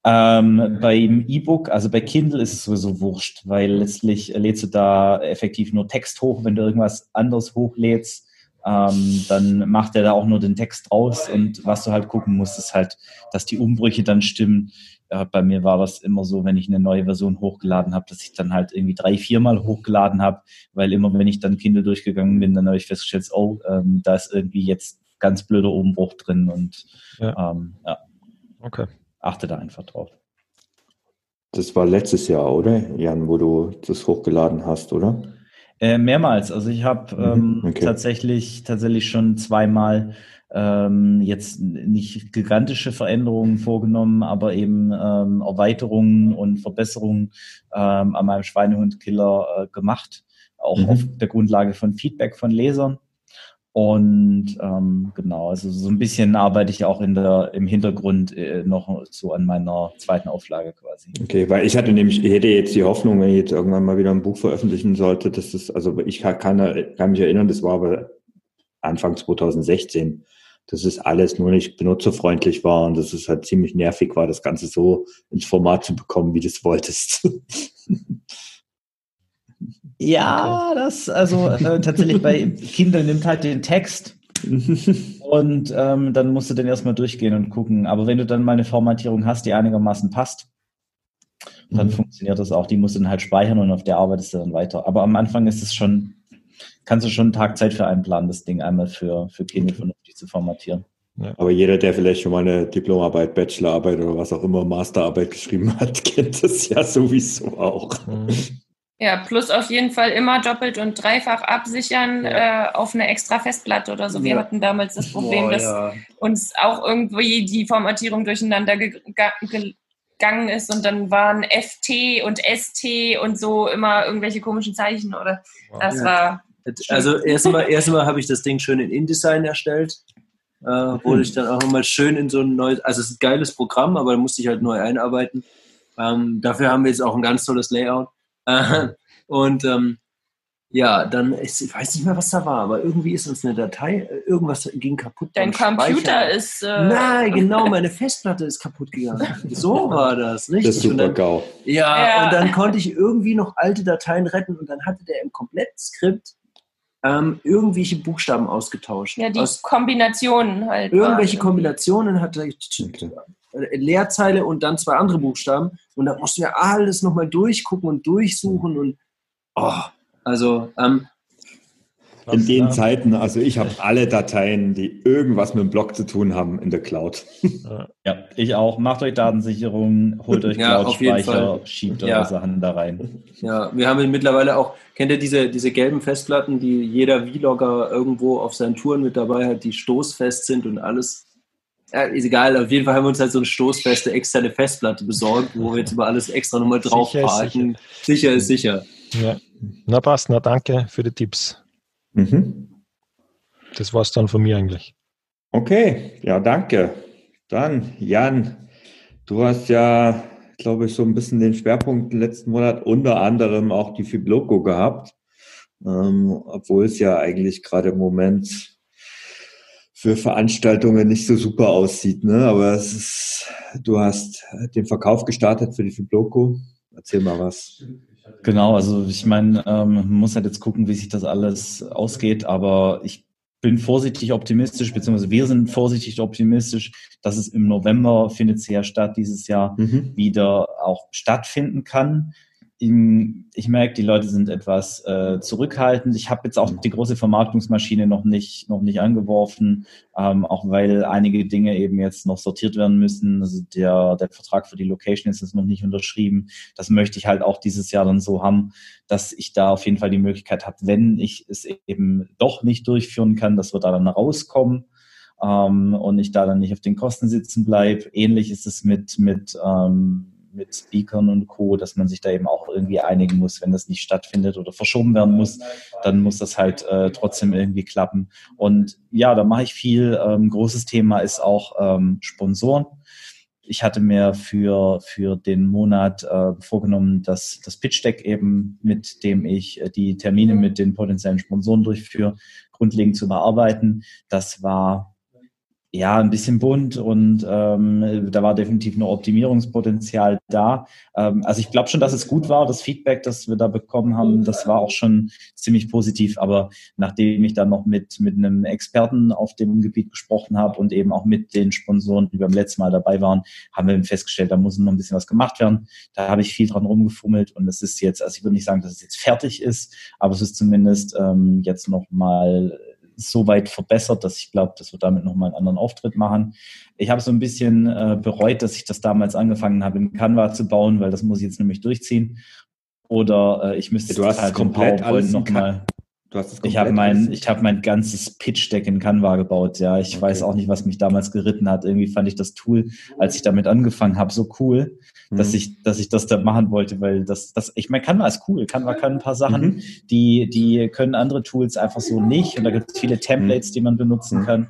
S6: Ähm, beim E-Book, also bei Kindle ist es sowieso wurscht, weil letztlich lädst du da effektiv nur Text hoch. Wenn du irgendwas anderes hochlädst, ähm, dann macht er da auch nur den Text raus und was du halt gucken musst, ist halt, dass die Umbrüche dann stimmen, äh, bei mir war das immer so, wenn ich eine neue Version hochgeladen habe, dass ich dann halt irgendwie drei, viermal hochgeladen habe, weil immer, wenn ich dann Kindle durchgegangen bin, dann habe ich festgestellt, oh, ähm, da ist irgendwie jetzt ganz blöder Umbruch drin und ja. Ähm, ja. Okay. Achte da einfach drauf.
S3: Das war letztes Jahr, oder, Jan, wo du das hochgeladen hast, oder?
S6: Äh, mehrmals. Also ich habe mhm. ähm, okay. tatsächlich tatsächlich schon zweimal ähm, jetzt nicht gigantische Veränderungen vorgenommen, aber eben ähm, Erweiterungen und Verbesserungen ähm, an meinem Schweinehundkiller äh, gemacht, auch mhm. auf der Grundlage von Feedback von Lesern. Und ähm, genau, also so ein bisschen arbeite ich auch in der, im Hintergrund äh, noch so an meiner zweiten Auflage quasi.
S3: Okay, weil ich hatte nämlich, ich hätte jetzt die Hoffnung, wenn ich jetzt irgendwann mal wieder ein Buch veröffentlichen sollte, dass das, also ich kann, kann mich erinnern, das war aber Anfang 2016 dass es alles nur nicht benutzerfreundlich war und dass es halt ziemlich nervig war, das Ganze so ins Format zu bekommen, wie du es wolltest.
S6: Ja, das, also äh, tatsächlich bei Kindle nimmt halt den Text und ähm, dann musst du den erstmal durchgehen und gucken. Aber wenn du dann mal eine Formatierung hast, die einigermaßen passt, dann mhm. funktioniert das auch. Die musst du dann halt speichern und auf der arbeitest du dann weiter. Aber am Anfang ist es schon kannst du schon einen Tag Zeit für einplanen, das Ding einmal für, für Kinder vernünftig zu formatieren.
S3: Ja. Aber jeder, der vielleicht schon mal eine Diplomarbeit, Bachelorarbeit oder was auch immer, Masterarbeit geschrieben hat, kennt das ja sowieso auch. Mhm.
S5: Ja, plus auf jeden Fall immer doppelt und dreifach absichern ja. äh, auf eine extra Festplatte oder so. Wir ja. hatten damals das Problem, Boah, dass ja. uns auch irgendwie die Formatierung durcheinander ge ge gegangen ist und dann waren FT und ST und so immer irgendwelche komischen Zeichen oder wow. das war.
S1: Also erstmal erstmal habe ich das Ding schön in InDesign erstellt. Äh, wurde mhm. ich dann auch nochmal schön in so ein neues, also es ist ein geiles Programm, aber da musste ich halt neu einarbeiten. Ähm, dafür haben wir jetzt auch ein ganz tolles Layout. Äh, und ähm, ja, dann, ich weiß nicht mehr, was da war, aber irgendwie ist uns eine Datei, irgendwas ging kaputt.
S5: Dein Computer Speicher. ist.
S1: Äh Nein, genau, meine Festplatte ist kaputt gegangen. So war das, richtig.
S3: Das ist super dann, GAU.
S1: Ja, ja, und dann konnte ich irgendwie noch alte Dateien retten und dann hatte der im Komplettskript ähm, irgendwelche Buchstaben ausgetauscht.
S5: Ja, die aus Kombinationen halt.
S1: Irgendwelche Kombinationen hatte ich. Okay. Leerzeile und dann zwei andere Buchstaben. Und da mussten wir alles nochmal durchgucken und durchsuchen und oh, also ähm,
S3: in den ja. Zeiten, also ich habe alle Dateien, die irgendwas mit dem Blog zu tun haben, in der Cloud.
S6: Ja, ich auch. Macht euch Datensicherung, holt euch ja, Cloud-Speicher, schiebt eure ja. Sachen da rein.
S1: Ja, wir haben mittlerweile auch, kennt ihr diese, diese gelben Festplatten, die jeder Vlogger irgendwo auf seinen Touren mit dabei hat, die stoßfest sind und alles? Ja, ist egal, auf jeden Fall haben wir uns halt so eine stoßfeste externe Festplatte besorgt, wo wir jetzt über alles extra nochmal drauf sicher parken. Sicher. sicher ist sicher.
S4: Ja. Na passt, na danke für die Tipps. Mhm. Das war es dann von mir eigentlich.
S3: Okay, ja, danke. Dann, Jan, du hast ja, glaube ich, so ein bisschen den Schwerpunkt letzten Monat unter anderem auch die Fibloco gehabt, ähm, obwohl es ja eigentlich gerade im Moment für Veranstaltungen nicht so super aussieht, ne? Aber es ist, du hast den Verkauf gestartet für die Fibloco. Erzähl mal was.
S6: Genau, also ich meine, ähm, man muss halt jetzt gucken, wie sich das alles ausgeht, aber ich bin vorsichtig optimistisch, beziehungsweise wir sind vorsichtig optimistisch, dass es im November findet es ja statt, dieses Jahr mhm. wieder auch stattfinden kann ich merke, die Leute sind etwas äh, zurückhaltend. Ich habe jetzt auch die große Vermarktungsmaschine noch nicht, noch nicht angeworfen, ähm, auch weil einige Dinge eben jetzt noch sortiert werden müssen. Also der, der Vertrag für die Location ist jetzt noch nicht unterschrieben. Das möchte ich halt auch dieses Jahr dann so haben, dass ich da auf jeden Fall die Möglichkeit habe, wenn ich es eben doch nicht durchführen kann, dass wir da dann rauskommen. Ähm, und ich da dann nicht auf den Kosten sitzen bleibe. Ähnlich ist es mit, mit ähm, mit Speakern und Co., dass man sich da eben auch irgendwie einigen muss, wenn das nicht stattfindet oder verschoben werden muss, dann muss das halt äh, trotzdem irgendwie klappen. Und ja, da mache ich viel. Ähm, großes Thema ist auch ähm, Sponsoren. Ich hatte mir für, für den Monat äh, vorgenommen, dass das Pitch Deck eben, mit dem ich äh, die Termine mit den potenziellen Sponsoren durchführe, grundlegend zu bearbeiten. Das war ja, ein bisschen bunt und ähm, da war definitiv noch Optimierungspotenzial da. Ähm, also ich glaube schon, dass es gut war. Das Feedback, das wir da bekommen haben, das war auch schon ziemlich positiv. Aber nachdem ich dann noch mit, mit einem Experten auf dem Gebiet gesprochen habe und eben auch mit den Sponsoren, die beim letzten Mal dabei waren, haben wir festgestellt, da muss noch ein bisschen was gemacht werden. Da habe ich viel dran rumgefummelt und es ist jetzt, also ich würde nicht sagen, dass es jetzt fertig ist, aber es ist zumindest ähm, jetzt noch mal so weit verbessert, dass ich glaube, dass wir damit nochmal einen anderen Auftritt machen. Ich habe so ein bisschen äh, bereut, dass ich das damals angefangen habe, in Canva zu bauen, weil das muss ich jetzt nämlich durchziehen. Oder äh, ich müsste
S3: du hast halt komplett alles nochmal.
S6: Du hast es ich habe mein, ich habe mein ganzes Pitch-Deck in Canva gebaut. Ja, ich okay. weiß auch nicht, was mich damals geritten hat. Irgendwie fand ich das Tool, als ich damit angefangen habe, so cool, mhm. dass ich, dass ich das da machen wollte, weil das, das, ich meine, Canva ist cool. Canva kann ein paar Sachen, mhm. die, die können andere Tools einfach so nicht. Und da gibt es viele Templates, mhm. die man benutzen mhm. kann.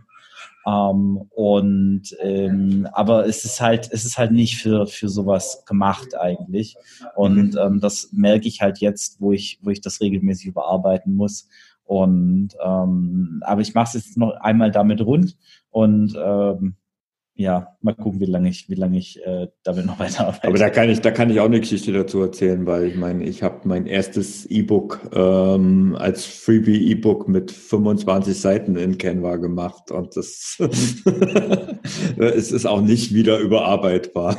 S6: Ähm, und ähm, aber es ist halt, es ist halt nicht für für sowas gemacht eigentlich. Und mhm. ähm, das merke ich halt jetzt, wo ich wo ich das regelmäßig überarbeiten muss. Und ähm, aber ich mache es jetzt noch einmal damit rund und ähm, ja, mal gucken, wie lange ich, wie lange ich äh, damit noch weiterarbeite.
S3: Aber da kann ich, da kann ich auch eine Geschichte dazu erzählen, weil ich meine, ich habe mein erstes E-Book ähm, als Freebie-E-Book mit 25 Seiten in Canva gemacht und das es ist auch nicht wieder überarbeitbar.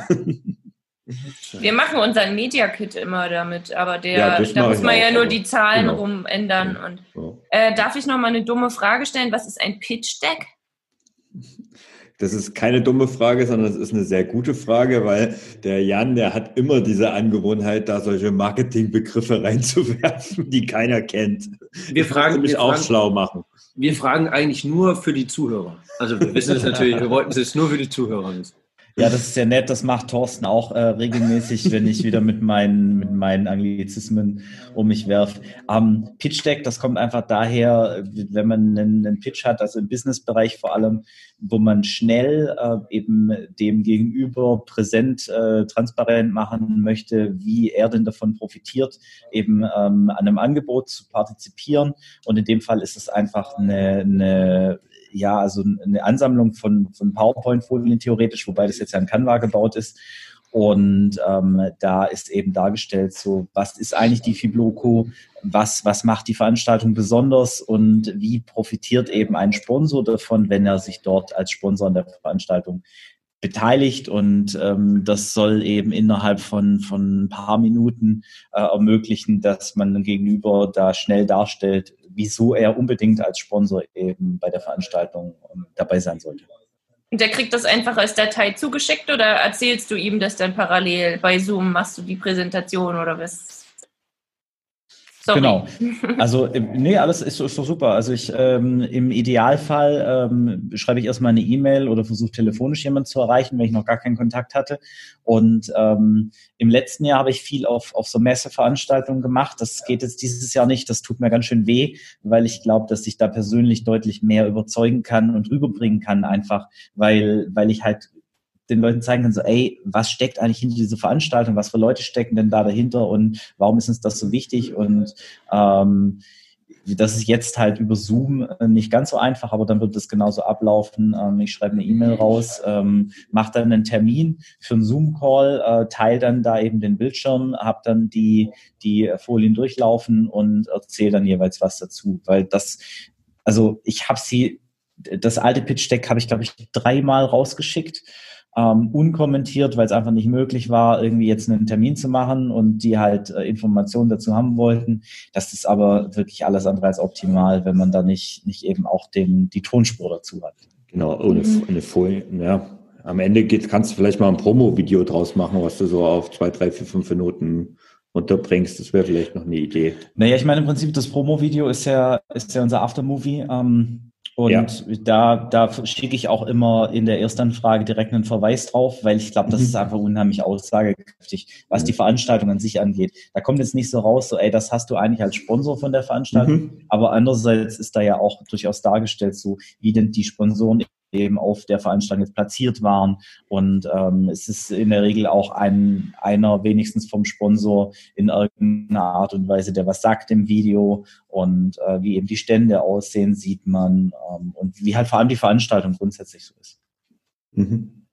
S5: Wir machen unseren Media Kit immer damit, aber der, ja, da muss man ja nur die Zahlen genau. rumändern. Und, äh, darf ich noch mal eine dumme Frage stellen? Was ist ein Pitch Deck?
S3: Das ist keine dumme Frage, sondern es ist eine sehr gute Frage, weil der Jan, der hat immer diese Angewohnheit, da solche Marketingbegriffe reinzuwerfen, die keiner kennt.
S1: Wir fragen
S3: mich auch
S1: fragen,
S3: schlau machen.
S1: Wir fragen eigentlich nur für die Zuhörer. Also wir wissen es natürlich, wir wollten es jetzt nur für die Zuhörer wissen.
S6: Ja, das ist ja nett. Das macht Thorsten auch äh, regelmäßig, wenn ich wieder mit meinen, mit meinen Anglizismen um mich werf. Ähm, Pitch Deck, das kommt einfach daher, wenn man einen, einen Pitch hat, also im Businessbereich vor allem, wo man schnell äh, eben dem Gegenüber präsent, äh, transparent machen möchte, wie er denn davon profitiert, eben ähm, an einem Angebot zu partizipieren. Und in dem Fall ist es einfach eine, eine ja, also eine Ansammlung von, von PowerPoint-Folien theoretisch, wobei das jetzt ja in Canva gebaut ist. Und ähm, da ist eben dargestellt, so was ist eigentlich die Fibloco, was, was macht die Veranstaltung besonders und wie profitiert eben ein Sponsor davon, wenn er sich dort als Sponsor an der Veranstaltung beteiligt und ähm, das soll eben innerhalb von, von ein paar Minuten äh, ermöglichen, dass man gegenüber da schnell darstellt, wieso er unbedingt als Sponsor eben bei der Veranstaltung ähm, dabei sein sollte.
S5: Und der kriegt das einfach als Datei zugeschickt oder erzählst du ihm das dann parallel bei Zoom? Machst du die Präsentation oder was?
S6: Sorry. Genau. Also, nee, alles ist, ist doch super. Also ich ähm, im Idealfall ähm, schreibe ich erstmal eine E-Mail oder versuche telefonisch jemanden zu erreichen, wenn ich noch gar keinen Kontakt hatte. Und ähm, im letzten Jahr habe ich viel auf, auf so Messeveranstaltungen gemacht. Das geht jetzt dieses Jahr nicht. Das tut mir ganz schön weh, weil ich glaube, dass ich da persönlich deutlich mehr überzeugen kann und rüberbringen kann, einfach weil, weil ich halt den Leuten zeigen kann, so, ey, was steckt eigentlich hinter dieser Veranstaltung, was für Leute stecken denn da dahinter? Und warum ist uns das so wichtig? Und ähm, das ist jetzt halt über Zoom äh, nicht ganz so einfach, aber dann wird es genauso ablaufen. Ähm, ich schreibe eine E-Mail raus, ähm, mache dann einen Termin für einen Zoom-Call, äh, teile dann da eben den Bildschirm, habe dann die, die Folien durchlaufen und erzähle dann jeweils was dazu, weil das, also ich habe sie, das alte Pitch-Deck habe ich, glaube ich, dreimal rausgeschickt ähm, unkommentiert, weil es einfach nicht möglich war, irgendwie jetzt einen Termin zu machen und die halt äh, Informationen dazu haben wollten. Das ist aber wirklich alles andere als optimal, wenn man da nicht, nicht eben auch den, die Tonspur dazu hat.
S3: Genau, ohne eine Folie, ja. Am Ende geht, kannst du vielleicht mal ein Promo-Video draus machen, was du so auf zwei, drei, vier, fünf Minuten unterbringst. Das wäre vielleicht noch eine Idee.
S6: Naja, ich meine, im Prinzip das Promo-Video ist ja, ist ja unser Aftermovie. Ähm, und ja. da, da schicke ich auch immer in der Erstanfrage direkt einen Verweis drauf, weil ich glaube, das mhm. ist einfach unheimlich aussagekräftig, was die Veranstaltung an sich angeht. Da kommt jetzt nicht so raus, so, ey, das hast du eigentlich als Sponsor von der Veranstaltung. Mhm. Aber andererseits ist da ja auch durchaus dargestellt, so wie denn die Sponsoren eben auf der Veranstaltung jetzt platziert waren. Und ähm, es ist in der Regel auch ein, einer wenigstens vom Sponsor in irgendeiner Art und Weise, der was sagt im Video und äh, wie eben die Stände aussehen, sieht man ähm, und wie halt vor allem die Veranstaltung grundsätzlich so ist.
S3: Mhm.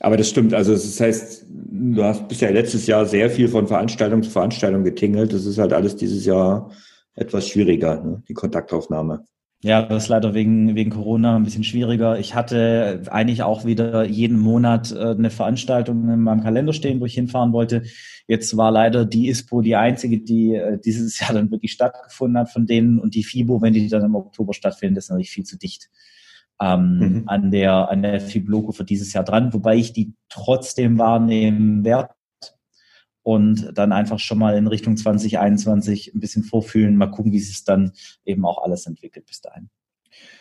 S3: Aber das stimmt. Also das heißt, du hast bisher letztes Jahr sehr viel von Veranstaltung zu Veranstaltung getingelt. Das ist halt alles dieses Jahr etwas schwieriger, ne? die Kontaktaufnahme.
S6: Ja, das ist leider wegen, wegen Corona ein bisschen schwieriger. Ich hatte eigentlich auch wieder jeden Monat äh, eine Veranstaltung in meinem Kalender stehen, wo ich hinfahren wollte. Jetzt war leider die ISPO die einzige, die äh, dieses Jahr dann wirklich stattgefunden hat von denen und die FIBO, wenn die dann im Oktober stattfinden, ist natürlich viel zu dicht ähm, mhm. an der an der FIB-Logo für dieses Jahr dran, wobei ich die trotzdem wahrnehmen werde und dann einfach schon mal in Richtung 2021 ein bisschen vorfühlen, mal gucken, wie sich dann eben auch alles entwickelt bis dahin.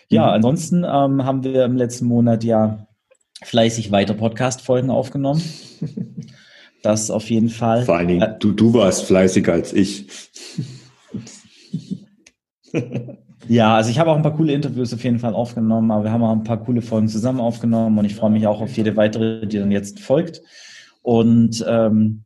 S6: Ja, mhm. ansonsten ähm, haben wir im letzten Monat ja fleißig weiter Podcast-Folgen aufgenommen. Das auf jeden Fall.
S3: Vor allen Dingen, äh, du, du warst fleißiger als ich.
S6: Ja, also ich habe auch ein paar coole Interviews auf jeden Fall aufgenommen, aber wir haben auch ein paar coole Folgen zusammen aufgenommen und ich freue mich auch auf jede weitere, die dann jetzt folgt. Und ähm,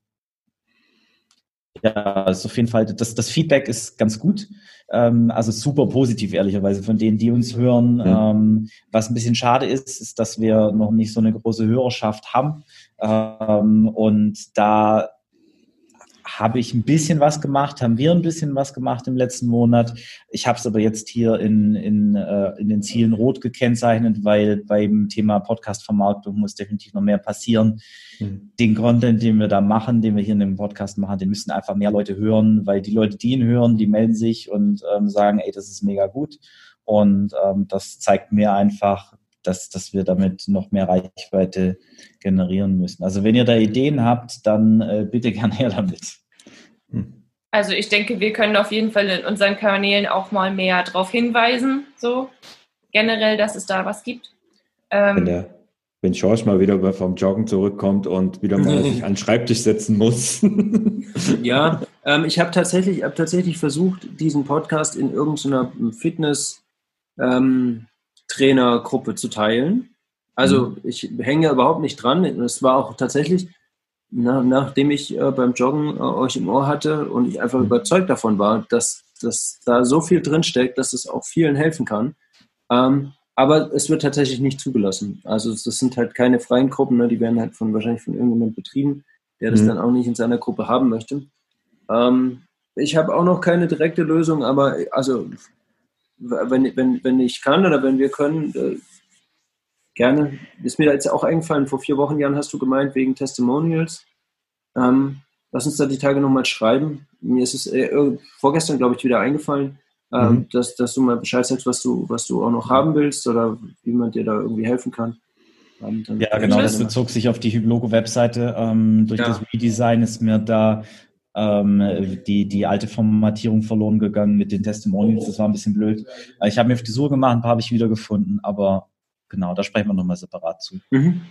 S6: ja, also auf jeden Fall, das, das Feedback ist ganz gut. Ähm, also super positiv, ehrlicherweise, von denen, die uns hören. Ja. Ähm, was ein bisschen schade ist, ist, dass wir noch nicht so eine große Hörerschaft haben. Ähm, und da habe ich ein bisschen was gemacht, haben wir ein bisschen was gemacht im letzten Monat. Ich habe es aber jetzt hier in, in, äh, in den Zielen rot gekennzeichnet, weil beim Thema Podcast-Vermarktung muss definitiv noch mehr passieren. Mhm. Den Content, den wir da machen, den wir hier in dem Podcast machen, den müssen einfach mehr Leute hören, weil die Leute, die ihn hören, die melden sich und ähm, sagen, ey, das ist mega gut. Und ähm, das zeigt mir einfach, dass, dass wir damit noch mehr Reichweite generieren müssen. Also wenn ihr da Ideen habt, dann äh, bitte gerne her damit.
S5: Hm. Also ich denke, wir können auf jeden Fall in unseren Kanälen auch mal mehr darauf hinweisen, so generell, dass es da was gibt.
S3: Ähm, wenn, der, wenn George mal wieder vom Joggen zurückkommt und wieder mal sich an den Schreibtisch setzen muss.
S1: ja, ähm, ich habe tatsächlich, hab tatsächlich versucht, diesen Podcast in irgendeiner Fitness-Trainer-Gruppe ähm, zu teilen. Also mhm. ich hänge überhaupt nicht dran. Es war auch tatsächlich na, nachdem ich äh, beim Joggen äh, euch im Ohr hatte und ich einfach mhm. überzeugt davon war, dass, dass da so viel drinsteckt, dass es auch vielen helfen kann. Ähm, aber es wird tatsächlich nicht zugelassen. Also das sind halt keine freien Gruppen, ne? die werden halt von wahrscheinlich von irgendjemandem betrieben, der das mhm. dann auch nicht in seiner Gruppe haben möchte. Ähm, ich habe auch noch keine direkte Lösung, aber also wenn, wenn, wenn ich kann oder wenn wir können, äh, Gerne. Ist mir jetzt auch eingefallen, vor vier Wochen, Jan, hast du gemeint, wegen Testimonials. Ähm, lass uns da die Tage nochmal schreiben. Mir ist es äh, vorgestern, glaube ich, wieder eingefallen, ähm, mhm. dass, dass du mal Bescheid sagst, was du, was du auch noch haben willst oder wie man dir da irgendwie helfen kann.
S6: Ähm, ja, genau, das bezog sich auf die Hyblogo-Webseite. Ähm, durch ja. das Redesign ist mir da ähm, die, die alte Formatierung verloren gegangen mit den Testimonials. Das war ein bisschen blöd. Ich habe mir auf die Suche gemacht, ein paar habe ich wieder gefunden, aber genau, da sprechen wir nochmal separat zu. Mhm.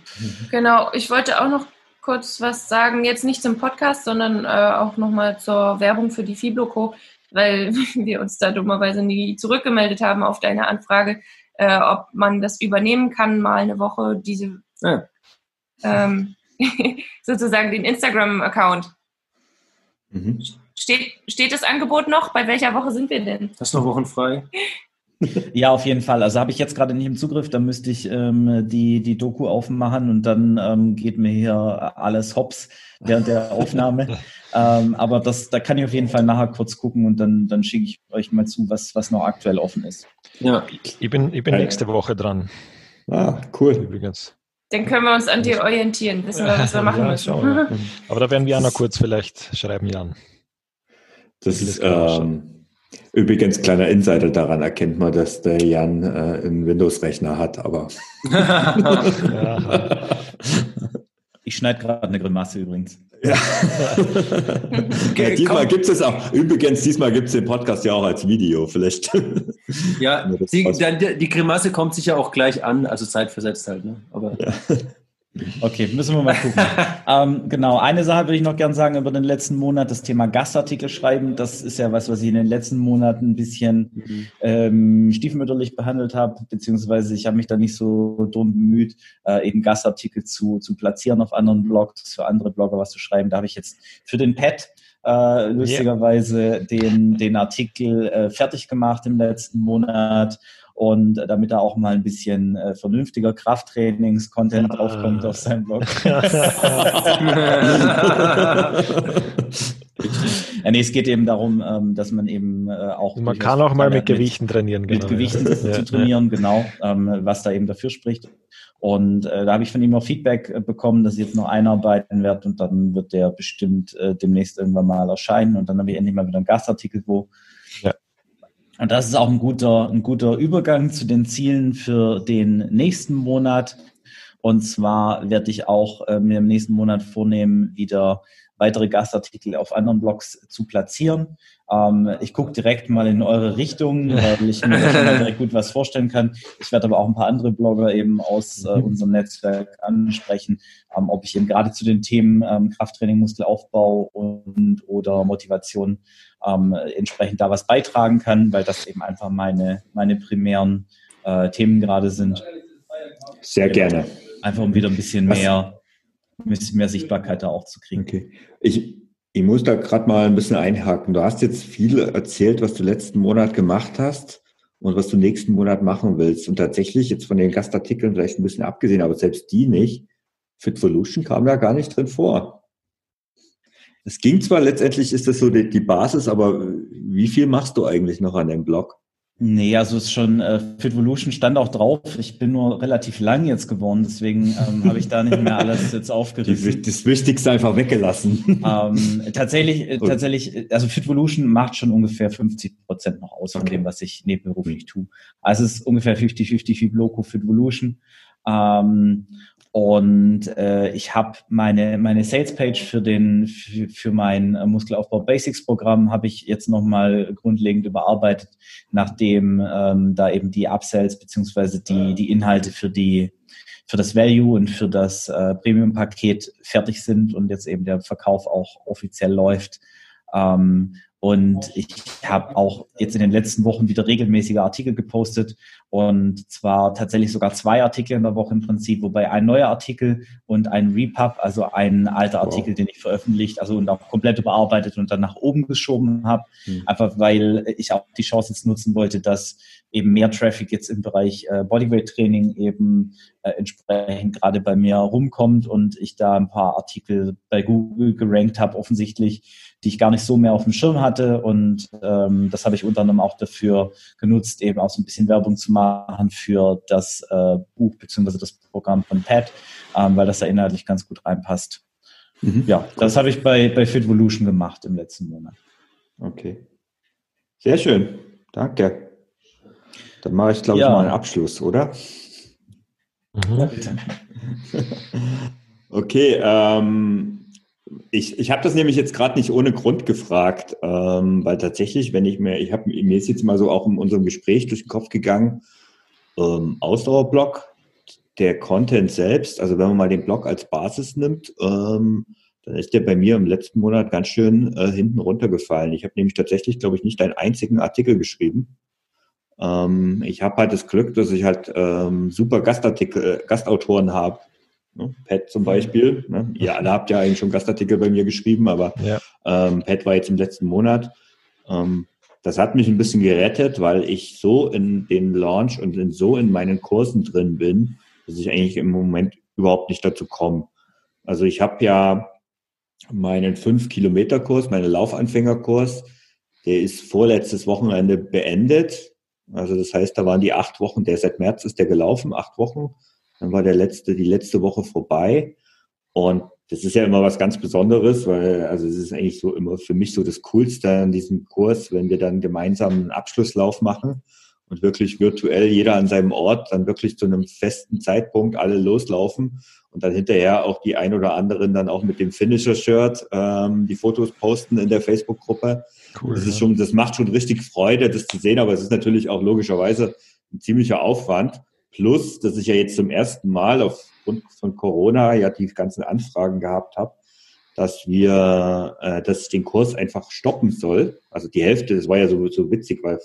S5: Genau, ich wollte auch noch kurz was sagen, jetzt nicht zum Podcast, sondern äh, auch nochmal zur Werbung für die Fibloco, weil wir uns da dummerweise nie zurückgemeldet haben auf deine Anfrage, äh, ob man das übernehmen kann, mal eine Woche, diese ja. ähm, sozusagen den Instagram-Account. Mhm. Steht, steht das Angebot noch? Bei welcher Woche sind wir denn?
S1: Hast du noch Wochen frei?
S6: Ja, auf jeden Fall. Also habe ich jetzt gerade nicht im Zugriff, da müsste ich ähm, die, die Doku aufmachen und dann ähm, geht mir hier alles hops während der Aufnahme. ähm, aber das, da kann ich auf jeden Fall nachher kurz gucken und dann, dann schicke ich euch mal zu, was, was noch aktuell offen ist.
S4: Ja, ich bin, ich bin nächste Woche dran.
S3: Ah, cool. Übrigens.
S5: Dann können wir uns an dir orientieren, wissen wir, was wir machen ja, müssen.
S4: Aber da werden wir auch noch kurz vielleicht schreiben, Jan.
S3: Das ist, ähm, Übrigens, kleiner Insider, daran erkennt man, dass der Jan äh, einen Windows-Rechner hat, aber.
S6: ich schneide gerade eine Grimasse übrigens.
S3: Ja. ja diesmal gibt es auch. Übrigens, diesmal gibt es den Podcast ja auch als Video, vielleicht.
S1: ja, die, die, die, Grimasse kommt sicher auch gleich an, also zeitversetzt halt, ne? Aber. Ja.
S6: Okay, müssen wir mal gucken. ähm, genau, eine Sache würde ich noch gern sagen über den letzten Monat, das Thema Gastartikel schreiben. Das ist ja was, was ich in den letzten Monaten ein bisschen mhm. ähm, stiefmütterlich behandelt habe, beziehungsweise ich habe mich da nicht so dumm bemüht, äh, eben Gastartikel zu, zu platzieren auf anderen Blogs, für andere Blogger was zu schreiben. Da habe ich jetzt für den Pad äh, lustigerweise yeah. den, den Artikel äh, fertig gemacht im letzten Monat und äh, damit da auch mal ein bisschen äh, vernünftiger Krafttrainings-Content ja. draufkommt auf seinem Blog. ja, nee, es geht eben darum, ähm, dass man eben äh, auch.
S4: Man kann auch mal mit Gewichten
S6: mit,
S4: trainieren,
S6: genau. Mit Gewichten ja. zu trainieren, genau, ähm, was da eben dafür spricht. Und äh, da habe ich von ihm auch Feedback äh, bekommen, dass ich jetzt noch einarbeiten werde und dann wird der bestimmt äh, demnächst irgendwann mal erscheinen und dann habe ich endlich mal wieder einen Gastartikel, wo ja. Und das ist auch ein guter, ein guter Übergang zu den Zielen für den nächsten Monat. Und zwar werde ich auch äh, mir im nächsten Monat vornehmen, wieder weitere Gastartikel auf anderen Blogs zu platzieren. Ähm, ich gucke direkt mal in eure Richtung, weil ich mir direkt gut was vorstellen kann. Ich werde aber auch ein paar andere Blogger eben aus äh, mhm. unserem Netzwerk ansprechen, ähm, ob ich eben gerade zu den Themen ähm, Krafttraining, Muskelaufbau und oder Motivation ähm, entsprechend da was beitragen kann, weil das eben einfach meine, meine primären äh, Themen gerade sind.
S3: Sehr genau. gerne.
S6: Einfach um wieder ein bisschen mehr, ein mehr Sichtbarkeit da auch zu kriegen.
S3: Okay. Ich, ich muss da gerade mal ein bisschen einhaken. Du hast jetzt viel erzählt, was du letzten Monat gemacht hast und was du nächsten Monat machen willst. Und tatsächlich, jetzt von den Gastartikeln vielleicht ein bisschen abgesehen, aber selbst die nicht, Fitvolution kam da gar nicht drin vor. Es ging zwar letztendlich, ist das so die, die Basis, aber wie viel machst du eigentlich noch an dem Blog?
S6: Nee, also es ist schon, äh, Fitvolution stand auch drauf. Ich bin nur relativ lang jetzt geworden, deswegen ähm, habe ich da nicht mehr alles jetzt aufgerissen.
S3: das Wichtigste einfach weggelassen.
S6: Ähm, tatsächlich, äh, tatsächlich, also Fitvolution macht schon ungefähr 50 Prozent noch aus von okay. dem, was ich nebenberuflich tue. Also es ist ungefähr 50-50 wie Bloco Fitvolution. Ähm, und äh, ich habe meine, meine Sales-Page für, den, für, für mein äh, Muskelaufbau Basics-Programm habe ich jetzt nochmal grundlegend überarbeitet, nachdem ähm, da eben die Upsells beziehungsweise die, die Inhalte für die für das Value und für das äh, Premium-Paket fertig sind und jetzt eben der Verkauf auch offiziell läuft. Ähm, und ich habe auch jetzt in den letzten Wochen wieder regelmäßige Artikel gepostet und zwar tatsächlich sogar zwei Artikel in der Woche im Prinzip, wobei ein neuer Artikel und ein Repub, also ein alter Artikel, wow. den ich veröffentlicht, also und auch komplett überarbeitet und dann nach oben geschoben habe, mhm. einfach weil ich auch die Chance jetzt nutzen wollte, dass eben mehr Traffic jetzt im Bereich äh, Bodyweight-Training eben äh, entsprechend gerade bei mir rumkommt und ich da ein paar Artikel bei Google gerankt habe, offensichtlich, die ich gar nicht so mehr auf dem Schirm hatte. Und ähm, das habe ich unter anderem auch dafür genutzt, eben auch so ein bisschen Werbung zu machen für das äh, Buch beziehungsweise das Programm von Pat, ähm, weil das da inhaltlich ganz gut reinpasst. Mhm. Ja, cool. das habe ich bei, bei Fitvolution gemacht im letzten Monat.
S3: Okay. Sehr schön. Danke. Dann mache ich, glaube ja. ich, mal einen Abschluss, oder? Mhm. Ja, bitte. okay, ähm, ich, ich habe das nämlich jetzt gerade nicht ohne Grund gefragt, ähm, weil tatsächlich, wenn ich mir, ich habe mir ist jetzt mal so auch in unserem Gespräch durch den Kopf gegangen, ähm, Ausdauerblock, der Content selbst, also wenn man mal den Blog als Basis nimmt, ähm, dann ist der bei mir im letzten Monat ganz schön äh, hinten runtergefallen. Ich habe nämlich tatsächlich, glaube ich, nicht einen einzigen Artikel geschrieben. Ähm, ich habe halt das Glück, dass ich halt ähm, super Gastartikel, Gastautoren habe, Ne? Pat zum Beispiel. Ne? Ihr alle habt ja eigentlich schon Gastartikel bei mir geschrieben, aber ja. ähm, Pat war jetzt im letzten Monat. Ähm, das hat mich ein bisschen gerettet, weil ich so in den Launch und in, so in meinen Kursen drin bin, dass ich eigentlich im Moment überhaupt nicht dazu komme. Also ich habe ja meinen 5-Kilometer-Kurs, meinen Laufanfängerkurs, der ist vorletztes Wochenende beendet. Also das heißt, da waren die acht Wochen, der seit März ist der gelaufen, acht Wochen. Dann war der letzte, die letzte Woche vorbei. Und das ist ja immer was ganz Besonderes, weil, also es ist eigentlich so immer für mich so das Coolste an diesem Kurs, wenn wir dann gemeinsam einen Abschlusslauf machen und wirklich virtuell jeder an seinem Ort dann wirklich zu einem festen Zeitpunkt alle loslaufen und dann hinterher auch die ein oder anderen dann auch mit dem Finisher-Shirt ähm, die Fotos posten in der Facebook-Gruppe. Cool, das ist schon, das macht schon richtig Freude, das zu sehen, aber es ist natürlich auch logischerweise ein ziemlicher Aufwand. Plus, dass ich ja jetzt zum ersten Mal aufgrund von Corona ja die ganzen Anfragen gehabt habe, dass wir, äh, dass ich den Kurs einfach stoppen soll. Also die Hälfte, das war ja so, so witzig, weil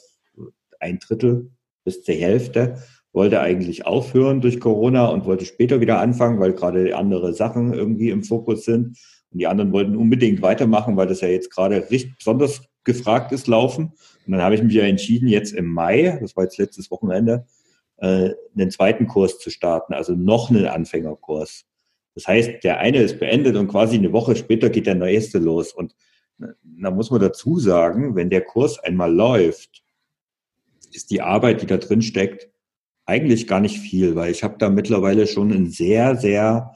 S3: ein Drittel bis zur Hälfte wollte eigentlich aufhören durch Corona und wollte später wieder anfangen, weil gerade andere Sachen irgendwie im Fokus sind. Und die anderen wollten unbedingt weitermachen, weil das ja jetzt gerade richtig besonders gefragt ist, laufen. Und dann habe ich mich ja entschieden, jetzt im Mai, das war jetzt letztes Wochenende, äh, einen zweiten Kurs zu starten, also noch einen Anfängerkurs. Das heißt, der eine ist beendet und quasi eine Woche später geht der nächste los. Und äh, da muss man dazu sagen, wenn der Kurs einmal läuft, ist die Arbeit, die da drin steckt, eigentlich gar nicht viel, weil ich habe da mittlerweile schon einen sehr, sehr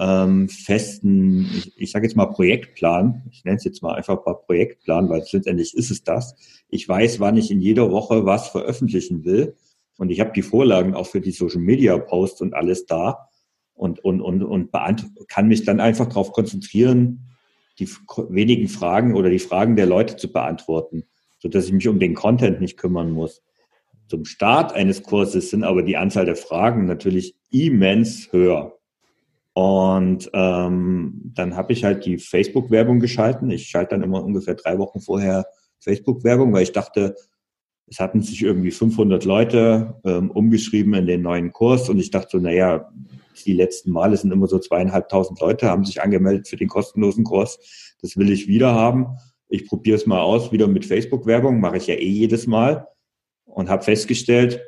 S3: ähm, festen, ich, ich sage jetzt mal Projektplan. Ich nenne es jetzt mal einfach mal Projektplan, weil letztendlich ist es das. Ich weiß, wann ich in jeder Woche was veröffentlichen will. Und ich habe die Vorlagen auch für die Social Media Posts und alles da und, und, und, und kann mich dann einfach darauf konzentrieren, die wenigen Fragen oder die Fragen der Leute zu beantworten, so dass ich mich um den Content nicht kümmern muss. Zum Start eines Kurses sind aber die Anzahl der Fragen natürlich immens höher. Und ähm, dann habe ich halt die Facebook-Werbung geschalten. Ich schalte dann immer ungefähr drei Wochen vorher Facebook-Werbung, weil ich dachte, es hatten sich irgendwie 500 Leute ähm, umgeschrieben in den neuen Kurs und ich dachte so, naja, die letzten Male sind immer so zweieinhalbtausend Leute, haben sich angemeldet für den kostenlosen Kurs. Das will ich wieder haben. Ich probiere es mal aus, wieder mit Facebook-Werbung, mache ich ja eh jedes Mal und habe festgestellt,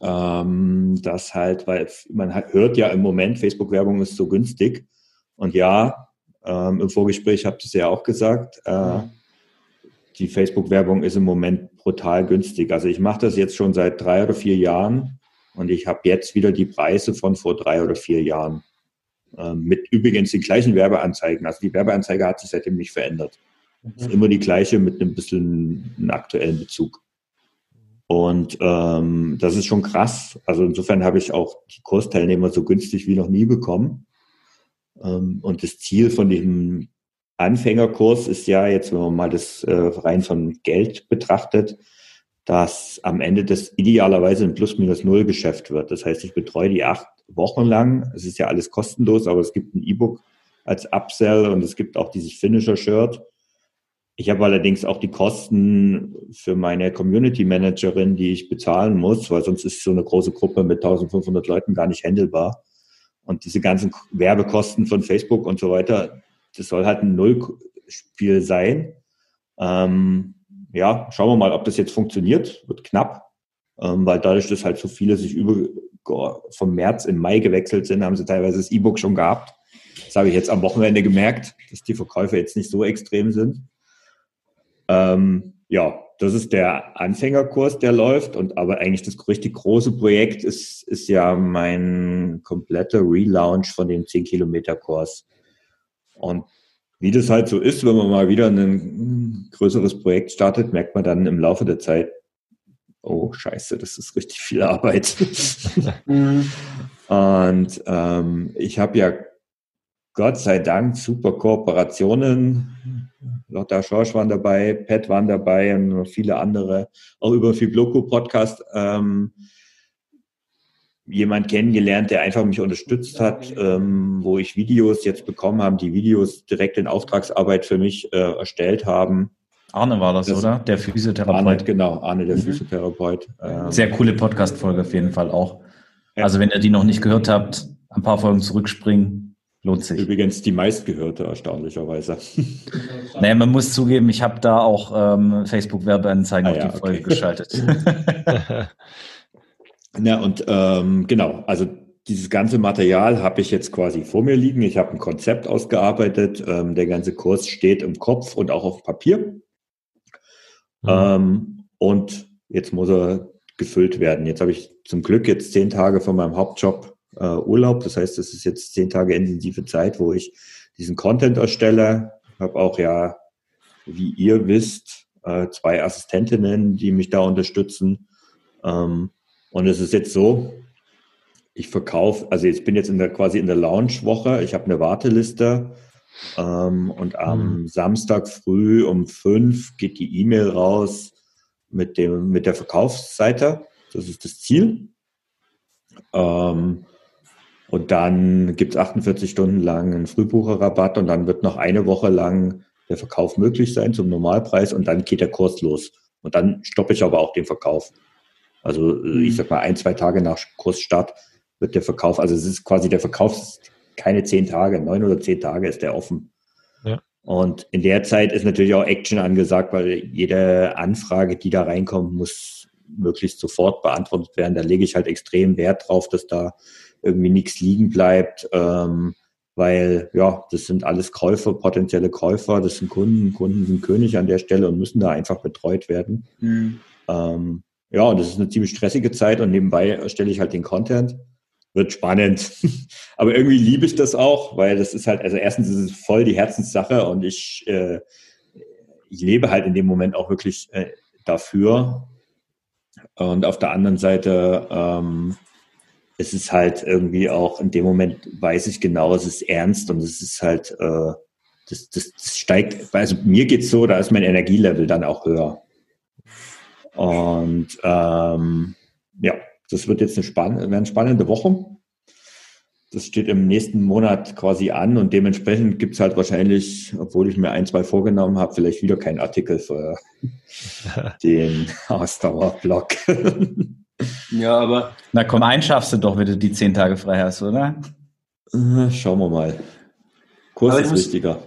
S3: ähm, dass halt, weil man hört ja im Moment, Facebook-Werbung ist so günstig. Und ja, ähm, im Vorgespräch habt ihr es ja auch gesagt, äh, die Facebook-Werbung ist im Moment brutal günstig. Also ich mache das jetzt schon seit drei oder vier Jahren und ich habe jetzt wieder die Preise von vor drei oder vier Jahren. Ähm, mit übrigens den gleichen Werbeanzeigen. Also die Werbeanzeige hat sich seitdem nicht verändert. Mhm. Ist immer die gleiche mit einem bisschen einem aktuellen Bezug. Und ähm, das ist schon krass. Also insofern habe ich auch die Kursteilnehmer so günstig wie noch nie bekommen. Ähm, und das Ziel von dem Anfängerkurs ist ja jetzt, wenn man mal das äh, rein von Geld betrachtet, dass am Ende das idealerweise ein Plus-Minus-Null-Geschäft wird. Das heißt, ich betreue die acht Wochen lang. Es ist ja alles kostenlos, aber es gibt ein E-Book als Upsell und es gibt auch dieses Finisher-Shirt. Ich habe allerdings auch die Kosten für meine Community Managerin, die ich bezahlen muss, weil sonst ist so eine große Gruppe mit 1500 Leuten gar nicht handelbar. Und diese ganzen Werbekosten von Facebook und so weiter, das soll halt ein Nullspiel sein. Ähm, ja, schauen wir mal, ob das jetzt funktioniert. Wird knapp, ähm, weil dadurch, dass halt so viele sich über vom März in Mai gewechselt sind, haben sie teilweise das E-Book schon gehabt. Das habe ich jetzt am Wochenende gemerkt, dass die Verkäufe jetzt nicht so extrem sind. Ähm, ja, das ist der Anfängerkurs, der läuft. Und aber eigentlich das richtig große Projekt ist, ist ja mein kompletter Relaunch von dem 10-Kilometer-Kurs. Und wie das halt so ist, wenn man mal wieder ein größeres Projekt startet, merkt man dann im Laufe der Zeit, oh scheiße, das ist richtig viel Arbeit. Und ähm, ich habe ja Gott sei Dank super Kooperationen Lotta Schorsch waren dabei, Pat waren dabei und viele andere, auch über Fibloco Podcast ähm, jemand kennengelernt, der einfach mich unterstützt hat, ähm, wo ich Videos jetzt bekommen habe, die Videos direkt in Auftragsarbeit für mich äh, erstellt haben.
S6: Arne war das, das oder? Der Physiotherapeut.
S3: Arne, genau, Arne, der mhm. Physiotherapeut.
S6: Ähm, Sehr coole Podcast-Folge auf jeden Fall auch. Ja. Also wenn ihr die noch nicht gehört habt, ein paar Folgen zurückspringen, Lohnt sich.
S3: Übrigens die meistgehörte, erstaunlicherweise.
S6: naja, man muss zugeben, ich habe da auch ähm, Facebook-Werbeanzeigen ah, auf ja, die Folge okay. geschaltet.
S3: Na und ähm, genau, also dieses ganze Material habe ich jetzt quasi vor mir liegen. Ich habe ein Konzept ausgearbeitet. Ähm, der ganze Kurs steht im Kopf und auch auf Papier. Mhm. Ähm, und jetzt muss er gefüllt werden. Jetzt habe ich zum Glück jetzt zehn Tage von meinem Hauptjob äh, Urlaub. Das heißt, das ist jetzt zehn Tage intensive Zeit, wo ich diesen Content erstelle. Habe auch ja, wie ihr wisst, äh, zwei Assistentinnen, die mich da unterstützen. Ähm, und es ist jetzt so, ich verkaufe, also jetzt bin jetzt in der quasi in der Launch-Woche, ich habe eine Warteliste ähm, und am mhm. Samstag früh um fünf geht die E-Mail raus mit dem mit der Verkaufsseite. Das ist das Ziel. Ähm, und dann gibt es 48 Stunden lang einen Frühbucherrabatt und dann wird noch eine Woche lang der Verkauf möglich sein zum Normalpreis und dann geht der Kurs los. Und dann stoppe ich aber auch den Verkauf. Also äh, ich mhm. sag mal, ein, zwei Tage nach Kursstart wird der Verkauf, also es ist quasi der Verkauf keine zehn Tage, neun oder zehn Tage ist der offen. Ja. Und in der Zeit ist natürlich auch Action angesagt, weil jede Anfrage, die da reinkommt, muss möglichst sofort beantwortet werden. Da lege ich halt extrem Wert drauf, dass da irgendwie nichts liegen bleibt, ähm, weil ja, das sind alles Käufer, potenzielle Käufer, das sind Kunden, Kunden sind König an der Stelle und müssen da einfach betreut werden. Mhm. Ähm, ja, und das ist eine ziemlich stressige Zeit und nebenbei erstelle ich halt den Content. Wird spannend. Aber irgendwie liebe ich das auch, weil das ist halt, also erstens ist es voll die Herzenssache und ich, äh, ich lebe halt in dem Moment auch wirklich äh, dafür. Und auf der anderen Seite ähm, es ist halt irgendwie auch in dem Moment weiß ich genau, es ist ernst und es ist halt, äh, das, das, das steigt, also mir geht's so, da ist mein Energielevel dann auch höher. Und ähm, ja, das wird jetzt eine, spann eine spannende Woche. Das steht im nächsten Monat quasi an und dementsprechend gibt es halt wahrscheinlich, obwohl ich mir ein, zwei vorgenommen habe, vielleicht wieder keinen Artikel für den Ausdauerblock.
S6: Ja, aber. Na komm, einen schaffst du doch, wenn du die zehn Tage frei hast, oder?
S3: Äh, schauen wir mal. Kurs ist muss, wichtiger.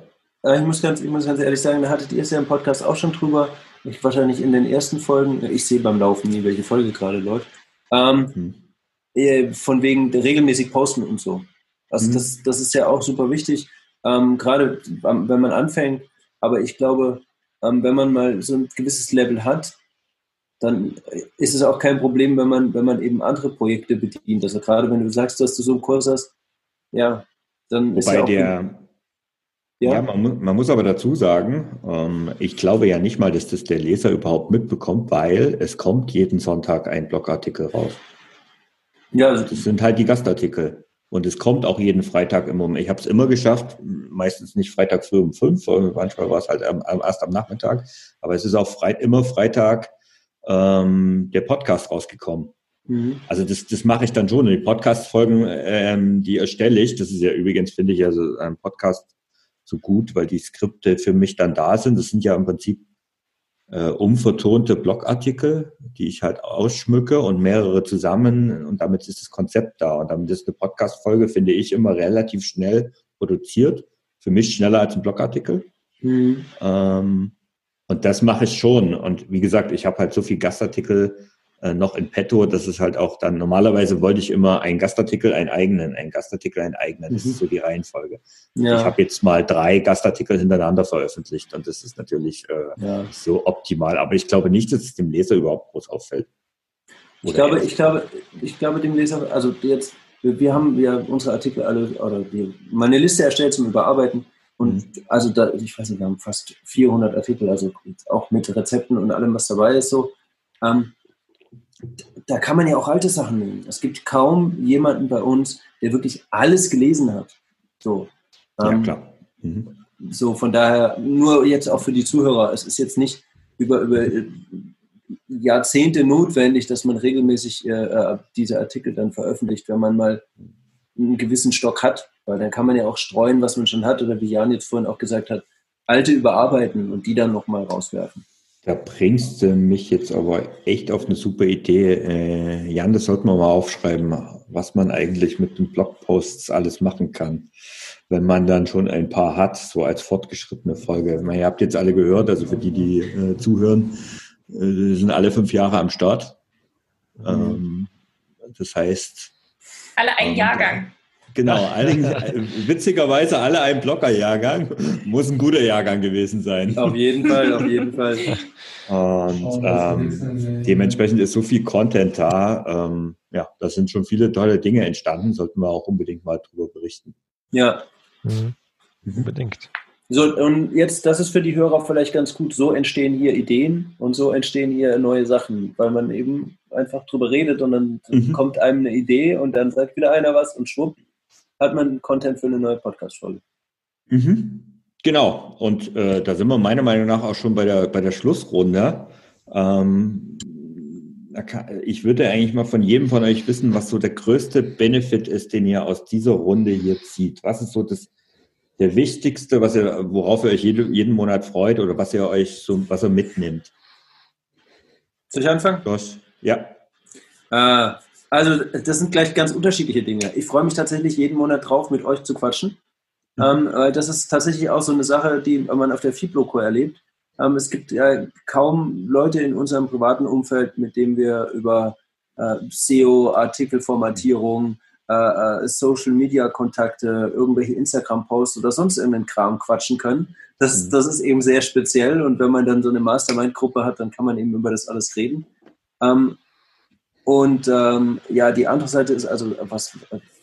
S1: Ich muss, ganz, ich muss ganz ehrlich sagen, da hattet ihr es ja im Podcast auch schon drüber. Ich wahrscheinlich in den ersten Folgen, ich sehe beim Laufen nie, welche Folge gerade läuft. Ähm, hm. Von wegen regelmäßig posten und so. Also hm. das, das ist ja auch super wichtig, ähm, gerade wenn man anfängt. Aber ich glaube, ähm, wenn man mal so ein gewisses Level hat, dann ist es auch kein Problem, wenn man, wenn man eben andere Projekte bedient. Also gerade wenn du sagst, dass du so einen Kurs hast, ja, dann
S3: Wobei ist ja auch der, ja, ja man, man, muss aber dazu sagen, ähm, ich glaube ja nicht mal, dass das der Leser überhaupt mitbekommt, weil es kommt jeden Sonntag ein Blogartikel raus. Ja, also das sind halt die Gastartikel. Und es kommt auch jeden Freitag im Moment. Ich habe es immer geschafft, meistens nicht Freitag früh um fünf, manchmal war es halt erst am Nachmittag. Aber es ist auch frei, immer Freitag ähm, der Podcast rausgekommen. Mhm. Also das, das mache ich dann schon. Die Podcast-Folgen, ähm, die erstelle ich. Das ist ja übrigens, finde ich, also ein Podcast so gut, weil die Skripte für mich dann da sind. Das sind ja im Prinzip äh, umvertonte Blogartikel, die ich halt ausschmücke und mehrere zusammen und damit ist das Konzept da. Und damit ist eine Podcast-Folge, finde ich, immer relativ schnell produziert. Für mich schneller als ein Blogartikel. Mhm. Ähm, und das mache ich schon. Und wie gesagt, ich habe halt so viel Gastartikel noch in petto. Das ist halt auch dann, normalerweise wollte ich immer einen Gastartikel, einen eigenen, einen Gastartikel, einen eigenen. Das mhm. ist so die Reihenfolge. Ja. Ich habe jetzt mal drei Gastartikel hintereinander veröffentlicht und das ist natürlich äh, ja. so optimal. Aber ich glaube nicht, dass es dem Leser überhaupt groß auffällt.
S1: ich glaube, ich glaube, ich glaube dem Leser, also jetzt, wir, wir haben ja unsere Artikel alle, oder die, meine Liste erstellt zum Überarbeiten. Und mhm. also da, ich weiß nicht, wir haben fast 400 Artikel, also auch mit Rezepten und allem, was dabei ist, so. Ähm, da kann man ja auch alte Sachen nehmen. Es gibt kaum jemanden bei uns, der wirklich alles gelesen hat. So, ähm, ja, klar. Mhm. So, von daher, nur jetzt auch für die Zuhörer, es ist jetzt nicht über, über äh, Jahrzehnte notwendig, dass man regelmäßig äh, äh, diese Artikel dann veröffentlicht, wenn man mal einen gewissen Stock hat, weil dann kann man ja auch streuen, was man schon hat, oder wie Jan jetzt vorhin auch gesagt hat, alte überarbeiten und die dann nochmal rauswerfen.
S3: Da bringst du mich jetzt aber echt auf eine super Idee. Äh, Jan, das sollten wir mal aufschreiben, was man eigentlich mit den Blogposts alles machen kann, wenn man dann schon ein paar hat, so als fortgeschrittene Folge. meine, ihr habt jetzt alle gehört, also für die, die äh, zuhören, äh, sind alle fünf Jahre am Start. Mhm. Ähm, das heißt.
S5: Alle ein ähm, Jahrgang.
S3: Genau, alle, witzigerweise alle ein Blocker-Jahrgang. Muss ein guter Jahrgang gewesen sein.
S1: Auf jeden Fall, auf jeden Fall.
S3: Und oh, ähm, dementsprechend ist so viel Content da. Ähm, ja, da sind schon viele tolle Dinge entstanden. Sollten wir auch unbedingt mal drüber berichten.
S1: Ja. Mhm. Unbedingt. So, und jetzt, das ist für die Hörer vielleicht ganz gut. So entstehen hier Ideen und so entstehen hier neue Sachen, weil man eben einfach drüber redet und dann mhm. kommt einem eine Idee und dann sagt wieder einer was und schwupp, hat man Content für eine neue Podcast-Folge.
S3: Mhm. Genau, und äh, da sind wir meiner Meinung nach auch schon bei der, bei der Schlussrunde. Ähm, ich würde eigentlich mal von jedem von euch wissen, was so der größte Benefit ist, den ihr aus dieser Runde hier zieht. Was ist so das, der wichtigste, was ihr, worauf ihr euch jede, jeden Monat freut oder was ihr euch so, was ihr mitnimmt?
S1: Soll ich anfangen?
S3: Josh, ja.
S1: Äh, also, das sind gleich ganz unterschiedliche Dinge. Ich freue mich tatsächlich jeden Monat drauf, mit euch zu quatschen. Mhm. Ähm, weil das ist tatsächlich auch so eine Sache, die man auf der Fibloco erlebt. Ähm, es gibt ja kaum Leute in unserem privaten Umfeld, mit denen wir über äh, SEO, Artikelformatierung, äh, äh, Social-Media-Kontakte, irgendwelche Instagram-Posts oder sonst irgendeinen Kram quatschen können. Das, mhm. das ist eben sehr speziell und wenn man dann so eine Mastermind-Gruppe hat, dann kann man eben über das alles reden. Ähm, und ähm, ja, die andere Seite ist also, was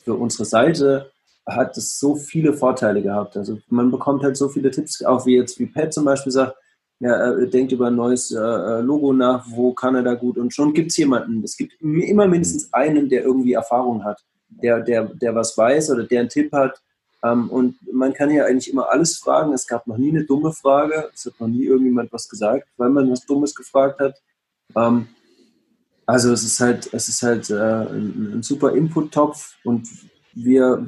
S1: für unsere Seite hat es so viele Vorteile gehabt. Also man bekommt halt so viele Tipps, auch wie jetzt wie Pat zum Beispiel sagt, ja, denkt über ein neues äh, Logo nach, wo kann er da gut und schon gibt es jemanden. Es gibt immer mindestens einen, der irgendwie Erfahrung hat, der, der, der was weiß oder der einen Tipp hat. Ähm, und man kann ja eigentlich immer alles fragen. Es gab noch nie eine dumme Frage. Es hat noch nie irgendjemand was gesagt, weil man was Dummes gefragt hat. Ähm, also es ist halt, es ist halt äh, ein, ein, super Input-Topf und wir,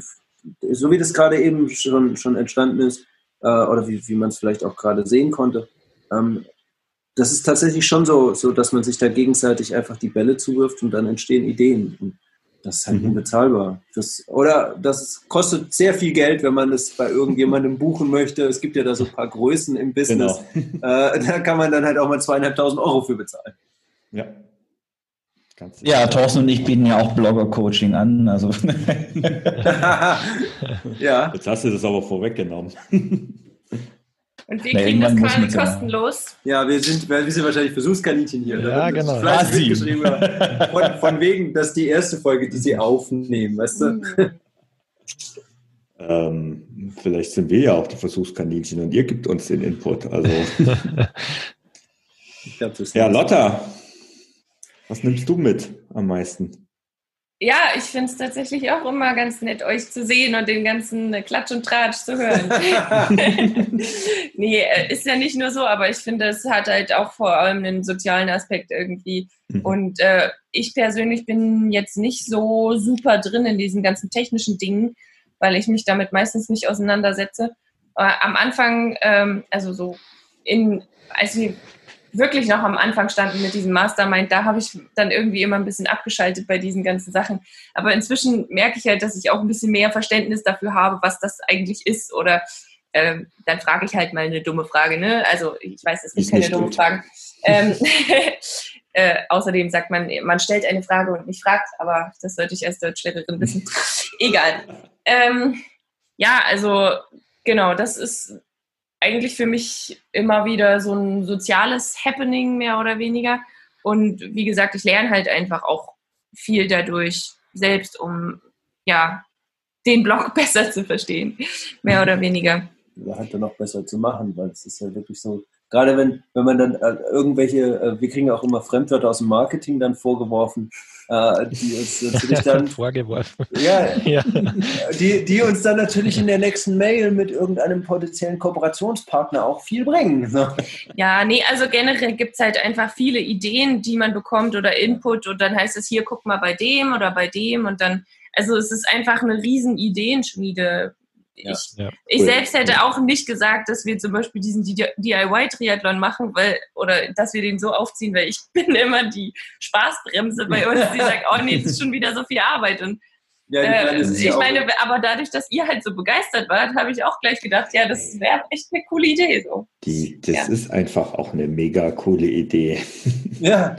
S1: so wie das gerade eben schon, schon entstanden ist, äh, oder wie, wie man es vielleicht auch gerade sehen konnte, ähm, das ist tatsächlich schon so, so, dass man sich da gegenseitig einfach die Bälle zuwirft und dann entstehen Ideen. Und das ist halt mhm. unbezahlbar. Das, oder das kostet sehr viel Geld, wenn man es bei irgendjemandem buchen möchte. Es gibt ja da so ein paar Größen im Business. Genau. Äh, da kann man dann halt auch mal zweieinhalbtausend Euro für bezahlen.
S6: Ja. Ja, Thorsten und ich bieten ja auch Blogger-Coaching an. Also.
S3: ja. Jetzt hast du das aber vorweggenommen.
S5: Und wir kriegen das quasi kostenlos.
S1: Ja, wir sind, wir sind wahrscheinlich Versuchskaninchen hier.
S4: Ja, genau.
S1: Von, von, wegen, das ist die erste Folge, die sie aufnehmen, weißt du? Mhm.
S3: ähm, vielleicht sind wir ja auch die Versuchskaninchen und ihr gibt uns den Input. Also. glaub, ja, Lotta, was nimmst du mit am meisten?
S5: Ja, ich finde es tatsächlich auch immer ganz nett, euch zu sehen und den ganzen Klatsch und Tratsch zu hören. nee, äh, ist ja nicht nur so, aber ich finde, es hat halt auch vor allem einen sozialen Aspekt irgendwie. Mhm. Und äh, ich persönlich bin jetzt nicht so super drin in diesen ganzen technischen Dingen, weil ich mich damit meistens nicht auseinandersetze. Aber am Anfang, ähm, also so in, als wir wirklich noch am Anfang standen mit diesem Mastermind, da habe ich dann irgendwie immer ein bisschen abgeschaltet bei diesen ganzen Sachen. Aber inzwischen merke ich halt, dass ich auch ein bisschen mehr Verständnis dafür habe, was das eigentlich ist. Oder ähm, dann frage ich halt mal eine dumme Frage. Ne? Also ich weiß, es gibt keine dummen Fragen. Ähm, äh, außerdem sagt man, man stellt eine Frage und nicht fragt, aber das sollte ich als Deutschlehrerin wissen. Egal. Ähm, ja, also genau, das ist eigentlich für mich immer wieder so ein soziales Happening, mehr oder weniger. Und wie gesagt, ich lerne halt einfach auch viel dadurch selbst, um ja den Blog besser zu verstehen, mehr oder weniger.
S1: Ja, halt dann noch besser zu machen, weil es ist ja wirklich so, gerade wenn, wenn man dann äh, irgendwelche, äh, wir kriegen auch immer Fremdwörter aus dem Marketing dann vorgeworfen, äh, die uns natürlich dann
S4: vorgeworfen.
S1: Ja, ja, Die, die uns dann natürlich in der nächsten Mail mit irgendeinem potenziellen Kooperationspartner auch viel bringen. So.
S5: Ja, nee, also generell gibt es halt einfach viele Ideen, die man bekommt oder Input und dann heißt es hier, guck mal bei dem oder bei dem und dann, also es ist einfach eine riesen Ideenschmiede ja, ich, ja, cool. ich selbst hätte auch nicht gesagt, dass wir zum Beispiel diesen DIY-Triathlon machen, weil, oder dass wir den so aufziehen, weil ich bin immer die Spaßbremse bei uns, die sagt, oh nee, das ist schon wieder so viel Arbeit. Und ja, äh, ich ja meine, aber dadurch, dass ihr halt so begeistert wart, habe ich auch gleich gedacht, ja, das wäre echt eine coole Idee. So.
S3: Die, das ist einfach auch eine mega coole Idee.
S1: Ja.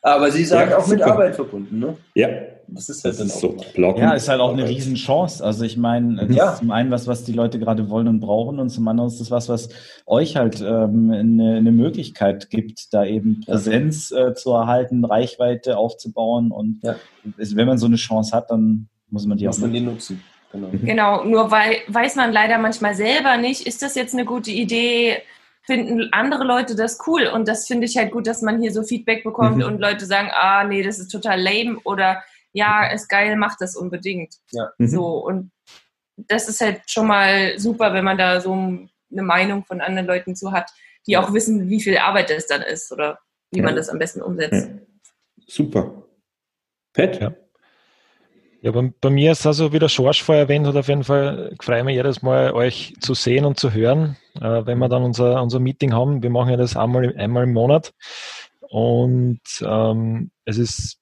S1: Aber sie sagen auch super. mit Arbeit verbunden, ne?
S3: Ja,
S6: das ist halt das dann ist auch so Bloggen. Ja, ist halt auch eine Riesenchance. Also ich meine, das ja. ist zum einen was, was die Leute gerade wollen und brauchen und zum anderen ist das was, was euch halt ähm, eine, eine Möglichkeit gibt, da eben Präsenz äh, zu erhalten, Reichweite aufzubauen und ja. wenn man so eine Chance hat, dann muss man die muss auch man die nutzen.
S5: Genau. Mhm. genau, nur weil weiß man leider manchmal selber nicht, ist das jetzt eine gute Idee, finden andere Leute das cool und das finde ich halt gut, dass man hier so Feedback bekommt mhm. und Leute sagen, ah nee, das ist total lame oder ja, ist geil, mach das unbedingt. Ja. Mhm. So, und das ist halt schon mal super, wenn man da so eine Meinung von anderen Leuten zu hat, die auch wissen, wie viel Arbeit das dann ist oder wie ja. man das am besten umsetzt. Ja.
S3: Super. Pet?
S4: Ja. Ja, bei, bei, mir ist also, wie der Schorsch vorher erwähnt hat, auf jeden Fall freue mich jedes Mal, euch zu sehen und zu hören, äh, wenn wir dann unser, unser Meeting haben. Wir machen ja das einmal, einmal im Monat. Und ähm, es ist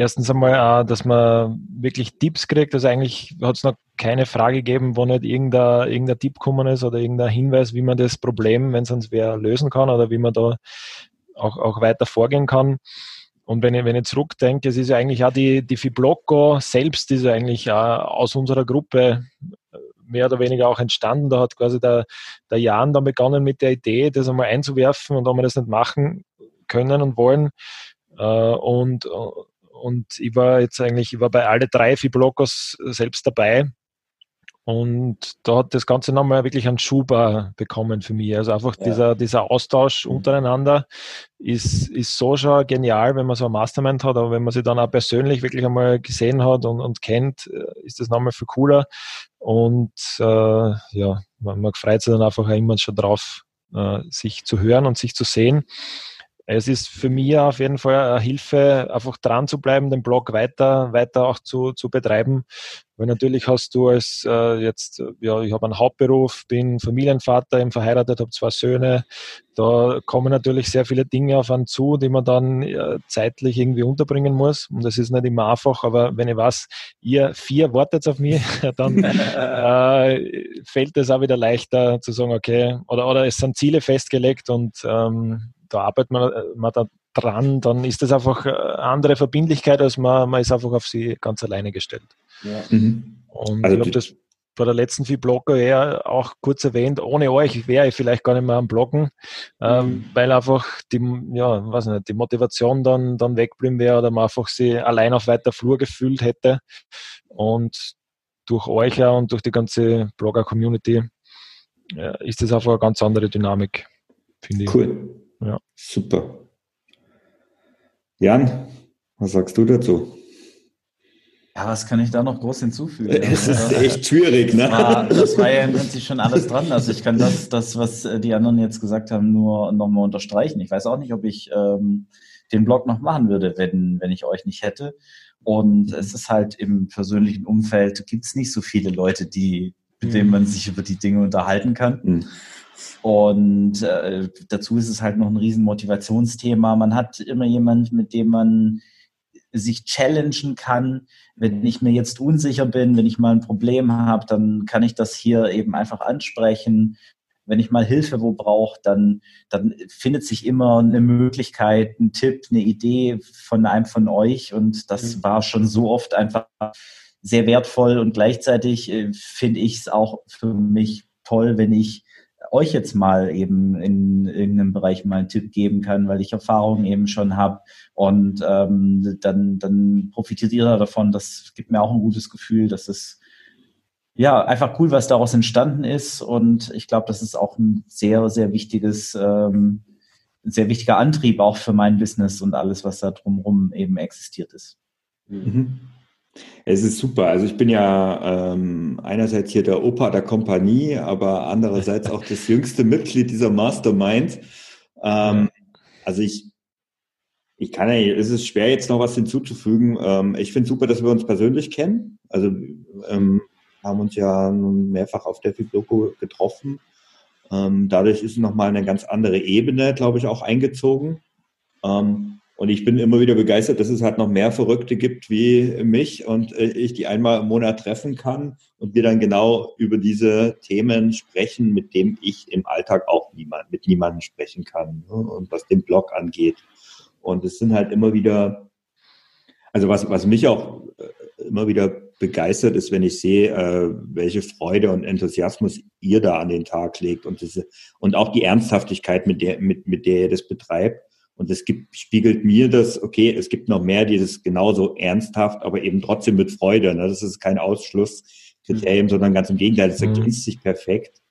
S4: erstens einmal dass man wirklich Tipps kriegt. Also eigentlich hat es noch keine Frage gegeben, wo nicht irgendein, irgendein Tipp gekommen ist oder irgendein Hinweis, wie man das Problem, wenn es uns wer lösen kann oder wie man da auch, auch weiter vorgehen kann. Und wenn ich, wenn ich zurückdenke, es ist ja eigentlich auch die, die Fibloco selbst, ist ja eigentlich aus unserer Gruppe mehr oder weniger auch entstanden. Da hat quasi der, der Jan dann begonnen mit der Idee, das einmal einzuwerfen und ob wir das nicht machen können und wollen. Äh, und, und ich war jetzt eigentlich, ich war bei alle drei Fiblocos selbst dabei. Und da hat das Ganze nochmal wirklich einen Schub bekommen für mich. Also einfach ja. dieser, dieser Austausch mhm. untereinander ist, ist so schon genial, wenn man so ein Mastermind hat, aber wenn man sich dann auch persönlich wirklich einmal gesehen hat und, und kennt, äh, ist das nochmal viel cooler. Und äh, ja, man, man freut sich dann einfach immer schon drauf, äh, sich zu hören und sich zu sehen. Es ist für mich auf jeden Fall eine Hilfe, einfach dran zu bleiben, den Blog weiter, weiter auch zu, zu betreiben. Weil natürlich hast du als äh, jetzt, ja, ich habe einen Hauptberuf, bin Familienvater, eben verheiratet, habe zwei Söhne. Da kommen natürlich sehr viele Dinge auf einen zu, die man dann äh, zeitlich irgendwie unterbringen muss. Und das ist nicht immer einfach, aber wenn ich weiß, ihr vier wartet auf mich, dann äh, fällt es auch wieder leichter zu sagen, okay, oder, oder es sind Ziele festgelegt und ähm, da arbeitet man, äh, man da dran, dann ist das einfach eine andere Verbindlichkeit, als man, man ist einfach auf sie ganz alleine gestellt. Ja. Mhm. Und also ich glaube, das bei der letzten vier Blogger eher auch kurz erwähnt, ohne euch wäre ich vielleicht gar nicht mehr am Bloggen, ähm, mhm. weil einfach die, ja, weiß nicht, die Motivation dann, dann wegblieben wäre oder man einfach sie allein auf weiter Flur gefühlt hätte. Und durch euch ja und durch die ganze Blogger-Community ja, ist das einfach eine ganz andere Dynamik,
S3: finde ich. Cool. Ja. Super. Jan, was sagst du dazu?
S6: Ja, was kann ich da noch groß hinzufügen?
S3: Es ist echt schwierig, ne?
S6: Das war, das war ja im Prinzip schon alles dran. Also ich kann das, das, was die anderen jetzt gesagt haben, nur nochmal unterstreichen. Ich weiß auch nicht, ob ich ähm, den Blog noch machen würde, wenn, wenn ich euch nicht hätte. Und es ist halt im persönlichen Umfeld, gibt es nicht so viele Leute, die, mit denen man sich über die Dinge unterhalten kann. Mhm. Und äh, dazu ist es halt noch ein riesen Motivationsthema. Man hat immer jemand, mit dem man sich challengen kann. Wenn ich mir jetzt unsicher bin, wenn ich mal ein Problem habe, dann kann ich das hier eben einfach ansprechen. Wenn ich mal Hilfe wo brauche, dann, dann findet sich immer eine Möglichkeit, ein Tipp, eine Idee von einem von euch. Und das mhm. war schon so oft einfach sehr wertvoll. Und gleichzeitig äh, finde ich es auch für mich toll, wenn ich euch jetzt mal eben in irgendeinem Bereich mal einen Tipp geben kann, weil ich Erfahrungen eben schon habe und ähm, dann, dann profitiert ihr davon. Das gibt mir auch ein gutes Gefühl, dass es ja einfach cool, was daraus entstanden ist und ich glaube, das ist auch ein sehr, sehr wichtiges, ähm, sehr wichtiger Antrieb auch für mein Business und alles, was da drumherum eben existiert ist.
S3: Mhm. Es ist super. Also ich bin ja ähm, einerseits hier der Opa der Kompanie, aber andererseits auch das jüngste Mitglied dieser Mastermind. Ähm, also ich, ich kann ja, es ist schwer jetzt noch was hinzuzufügen. Ähm, ich finde super, dass wir uns persönlich kennen. Also ähm, haben uns ja nun mehrfach auf der Fibloco getroffen. Ähm, dadurch ist nochmal eine ganz andere Ebene, glaube ich, auch eingezogen. Ähm, und ich bin immer wieder begeistert, dass es halt noch mehr Verrückte gibt wie mich und äh, ich die einmal im Monat treffen kann und wir dann genau über diese Themen sprechen, mit dem ich im Alltag auch niemand, mit niemandem sprechen kann ne? und was den Blog angeht. Und es sind halt immer wieder, also was, was mich auch äh, immer wieder begeistert ist, wenn ich sehe, äh, welche Freude und Enthusiasmus ihr da an den Tag legt und diese, und auch die Ernsthaftigkeit, mit der, mit, mit der ihr das betreibt und es gibt, spiegelt mir das, okay, es gibt noch mehr, die das genauso ernsthaft, aber eben trotzdem mit Freude. Ne? Das ist kein Ausschlusskriterium, mhm. sondern ganz im Gegenteil, das mhm. ergänzt sich perfekt.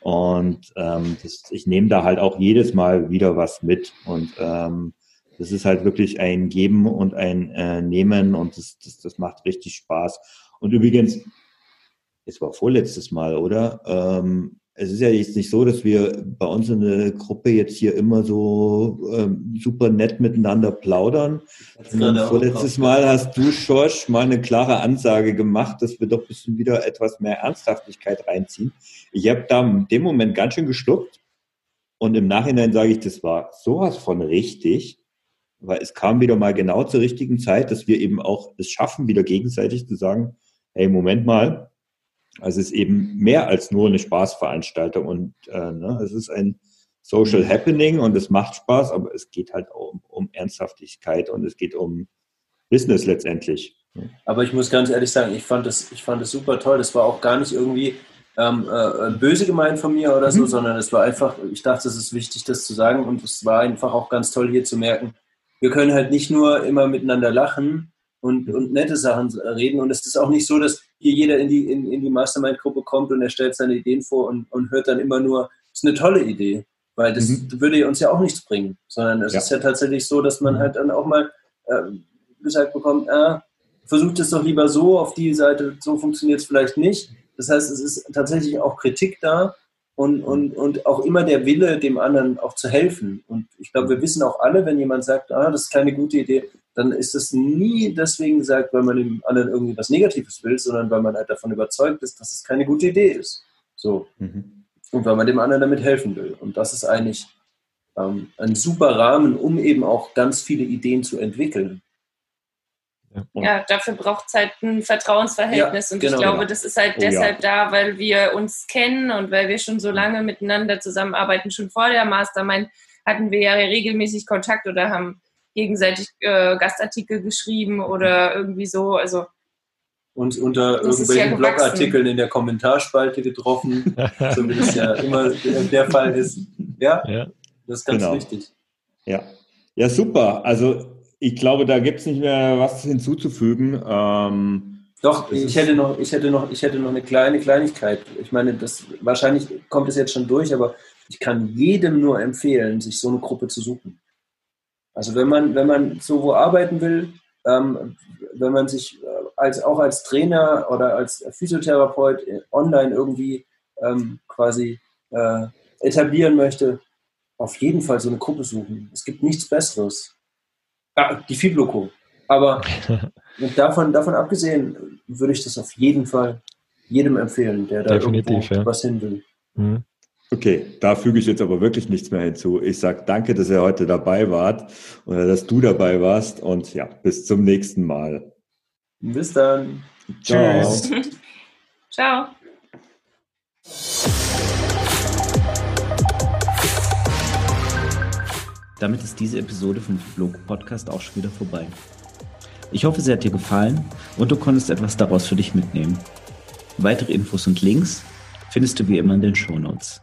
S3: Und ähm, das, ich nehme da halt auch jedes Mal wieder was mit. Und ähm, das ist halt wirklich ein Geben und ein äh, Nehmen und das, das, das macht richtig Spaß. Und übrigens, es war vorletztes Mal, oder? Ähm, es ist ja jetzt nicht so, dass wir bei uns in der Gruppe jetzt hier immer so ähm, super nett miteinander plaudern. Vorletztes Mal hast du, Schorsch, mal eine klare Ansage gemacht, dass wir doch ein bisschen wieder etwas mehr Ernsthaftigkeit reinziehen. Ich habe da in dem Moment ganz schön geschluckt und im Nachhinein sage ich, das war sowas von richtig, weil es kam wieder mal genau zur richtigen Zeit, dass wir eben auch es schaffen, wieder gegenseitig zu sagen, hey, Moment mal, also es ist eben mehr als nur eine Spaßveranstaltung und äh, ne, es ist ein Social mhm. Happening und es macht Spaß, aber es geht halt auch um, um Ernsthaftigkeit und es geht um Business letztendlich.
S1: Aber ich muss ganz ehrlich sagen, ich fand das, ich fand das super toll. Das war auch gar nicht irgendwie ähm, äh, böse gemeint von mir oder so, mhm. sondern es war einfach, ich dachte, es ist wichtig, das zu sagen und es war einfach auch ganz toll hier zu merken, wir können halt nicht nur immer miteinander lachen, und, und nette Sachen reden. Und es ist auch nicht so, dass hier jeder in die, in, in die Mastermind-Gruppe kommt und er stellt seine Ideen vor und, und hört dann immer nur, ist eine tolle Idee. Weil das mhm. würde uns ja auch nichts bringen, sondern es ja. ist ja tatsächlich so, dass man mhm. halt dann auch mal äh, gesagt bekommt, ah, versucht es doch lieber so auf die Seite, so funktioniert es vielleicht nicht. Das heißt, es ist tatsächlich auch Kritik da und, und, und auch immer der Wille, dem anderen auch zu helfen. Und ich glaube, wir wissen auch alle, wenn jemand sagt, ah, das ist keine gute Idee, dann ist das nie deswegen gesagt, weil man dem anderen irgendwie was Negatives will, sondern weil man halt davon überzeugt ist, dass es keine gute Idee ist. So. Mhm. Und weil man dem anderen damit helfen will. Und das ist eigentlich ähm, ein super Rahmen, um eben auch ganz viele Ideen zu entwickeln.
S5: Ja, dafür braucht es halt ein Vertrauensverhältnis. Ja, und genau, ich glaube, das ist halt oh, deshalb ja. da, weil wir uns kennen und weil wir schon so lange miteinander zusammenarbeiten. Schon vor der Mastermind hatten wir ja regelmäßig Kontakt oder haben gegenseitig äh, Gastartikel geschrieben oder irgendwie so. Also
S1: uns unter das irgendwelchen ja Blogartikeln in der Kommentarspalte getroffen, so wie das ja immer der Fall ist. Ja, ja. das ist ganz genau. wichtig.
S3: Ja. ja, super. Also ich glaube, da gibt es nicht mehr was hinzuzufügen. Ähm,
S1: Doch, ich hätte, noch, ich, hätte noch, ich hätte noch eine kleine Kleinigkeit. Ich meine, das, wahrscheinlich kommt es jetzt schon durch, aber ich kann jedem nur empfehlen, sich so eine Gruppe zu suchen. Also wenn man, wenn man so wo arbeiten will, ähm, wenn man sich äh, als, auch als Trainer oder als Physiotherapeut online irgendwie ähm, quasi äh, etablieren möchte, auf jeden Fall so eine Gruppe suchen. Es gibt nichts Besseres. Ah, die Fibloco. Aber davon, davon abgesehen würde ich das auf jeden Fall jedem empfehlen, der da Definitiv, ja. was hin will. Mhm.
S3: Okay, da füge ich jetzt aber wirklich nichts mehr hinzu. Ich sage danke, dass ihr heute dabei wart oder dass du dabei warst und ja, bis zum nächsten Mal.
S1: Bis dann.
S5: Tschüss. Ciao.
S6: Damit ist diese Episode vom Blog Podcast auch schon wieder vorbei. Ich hoffe, sie hat dir gefallen und du konntest etwas daraus für dich mitnehmen. Weitere Infos und Links findest du wie immer in den Show Notes.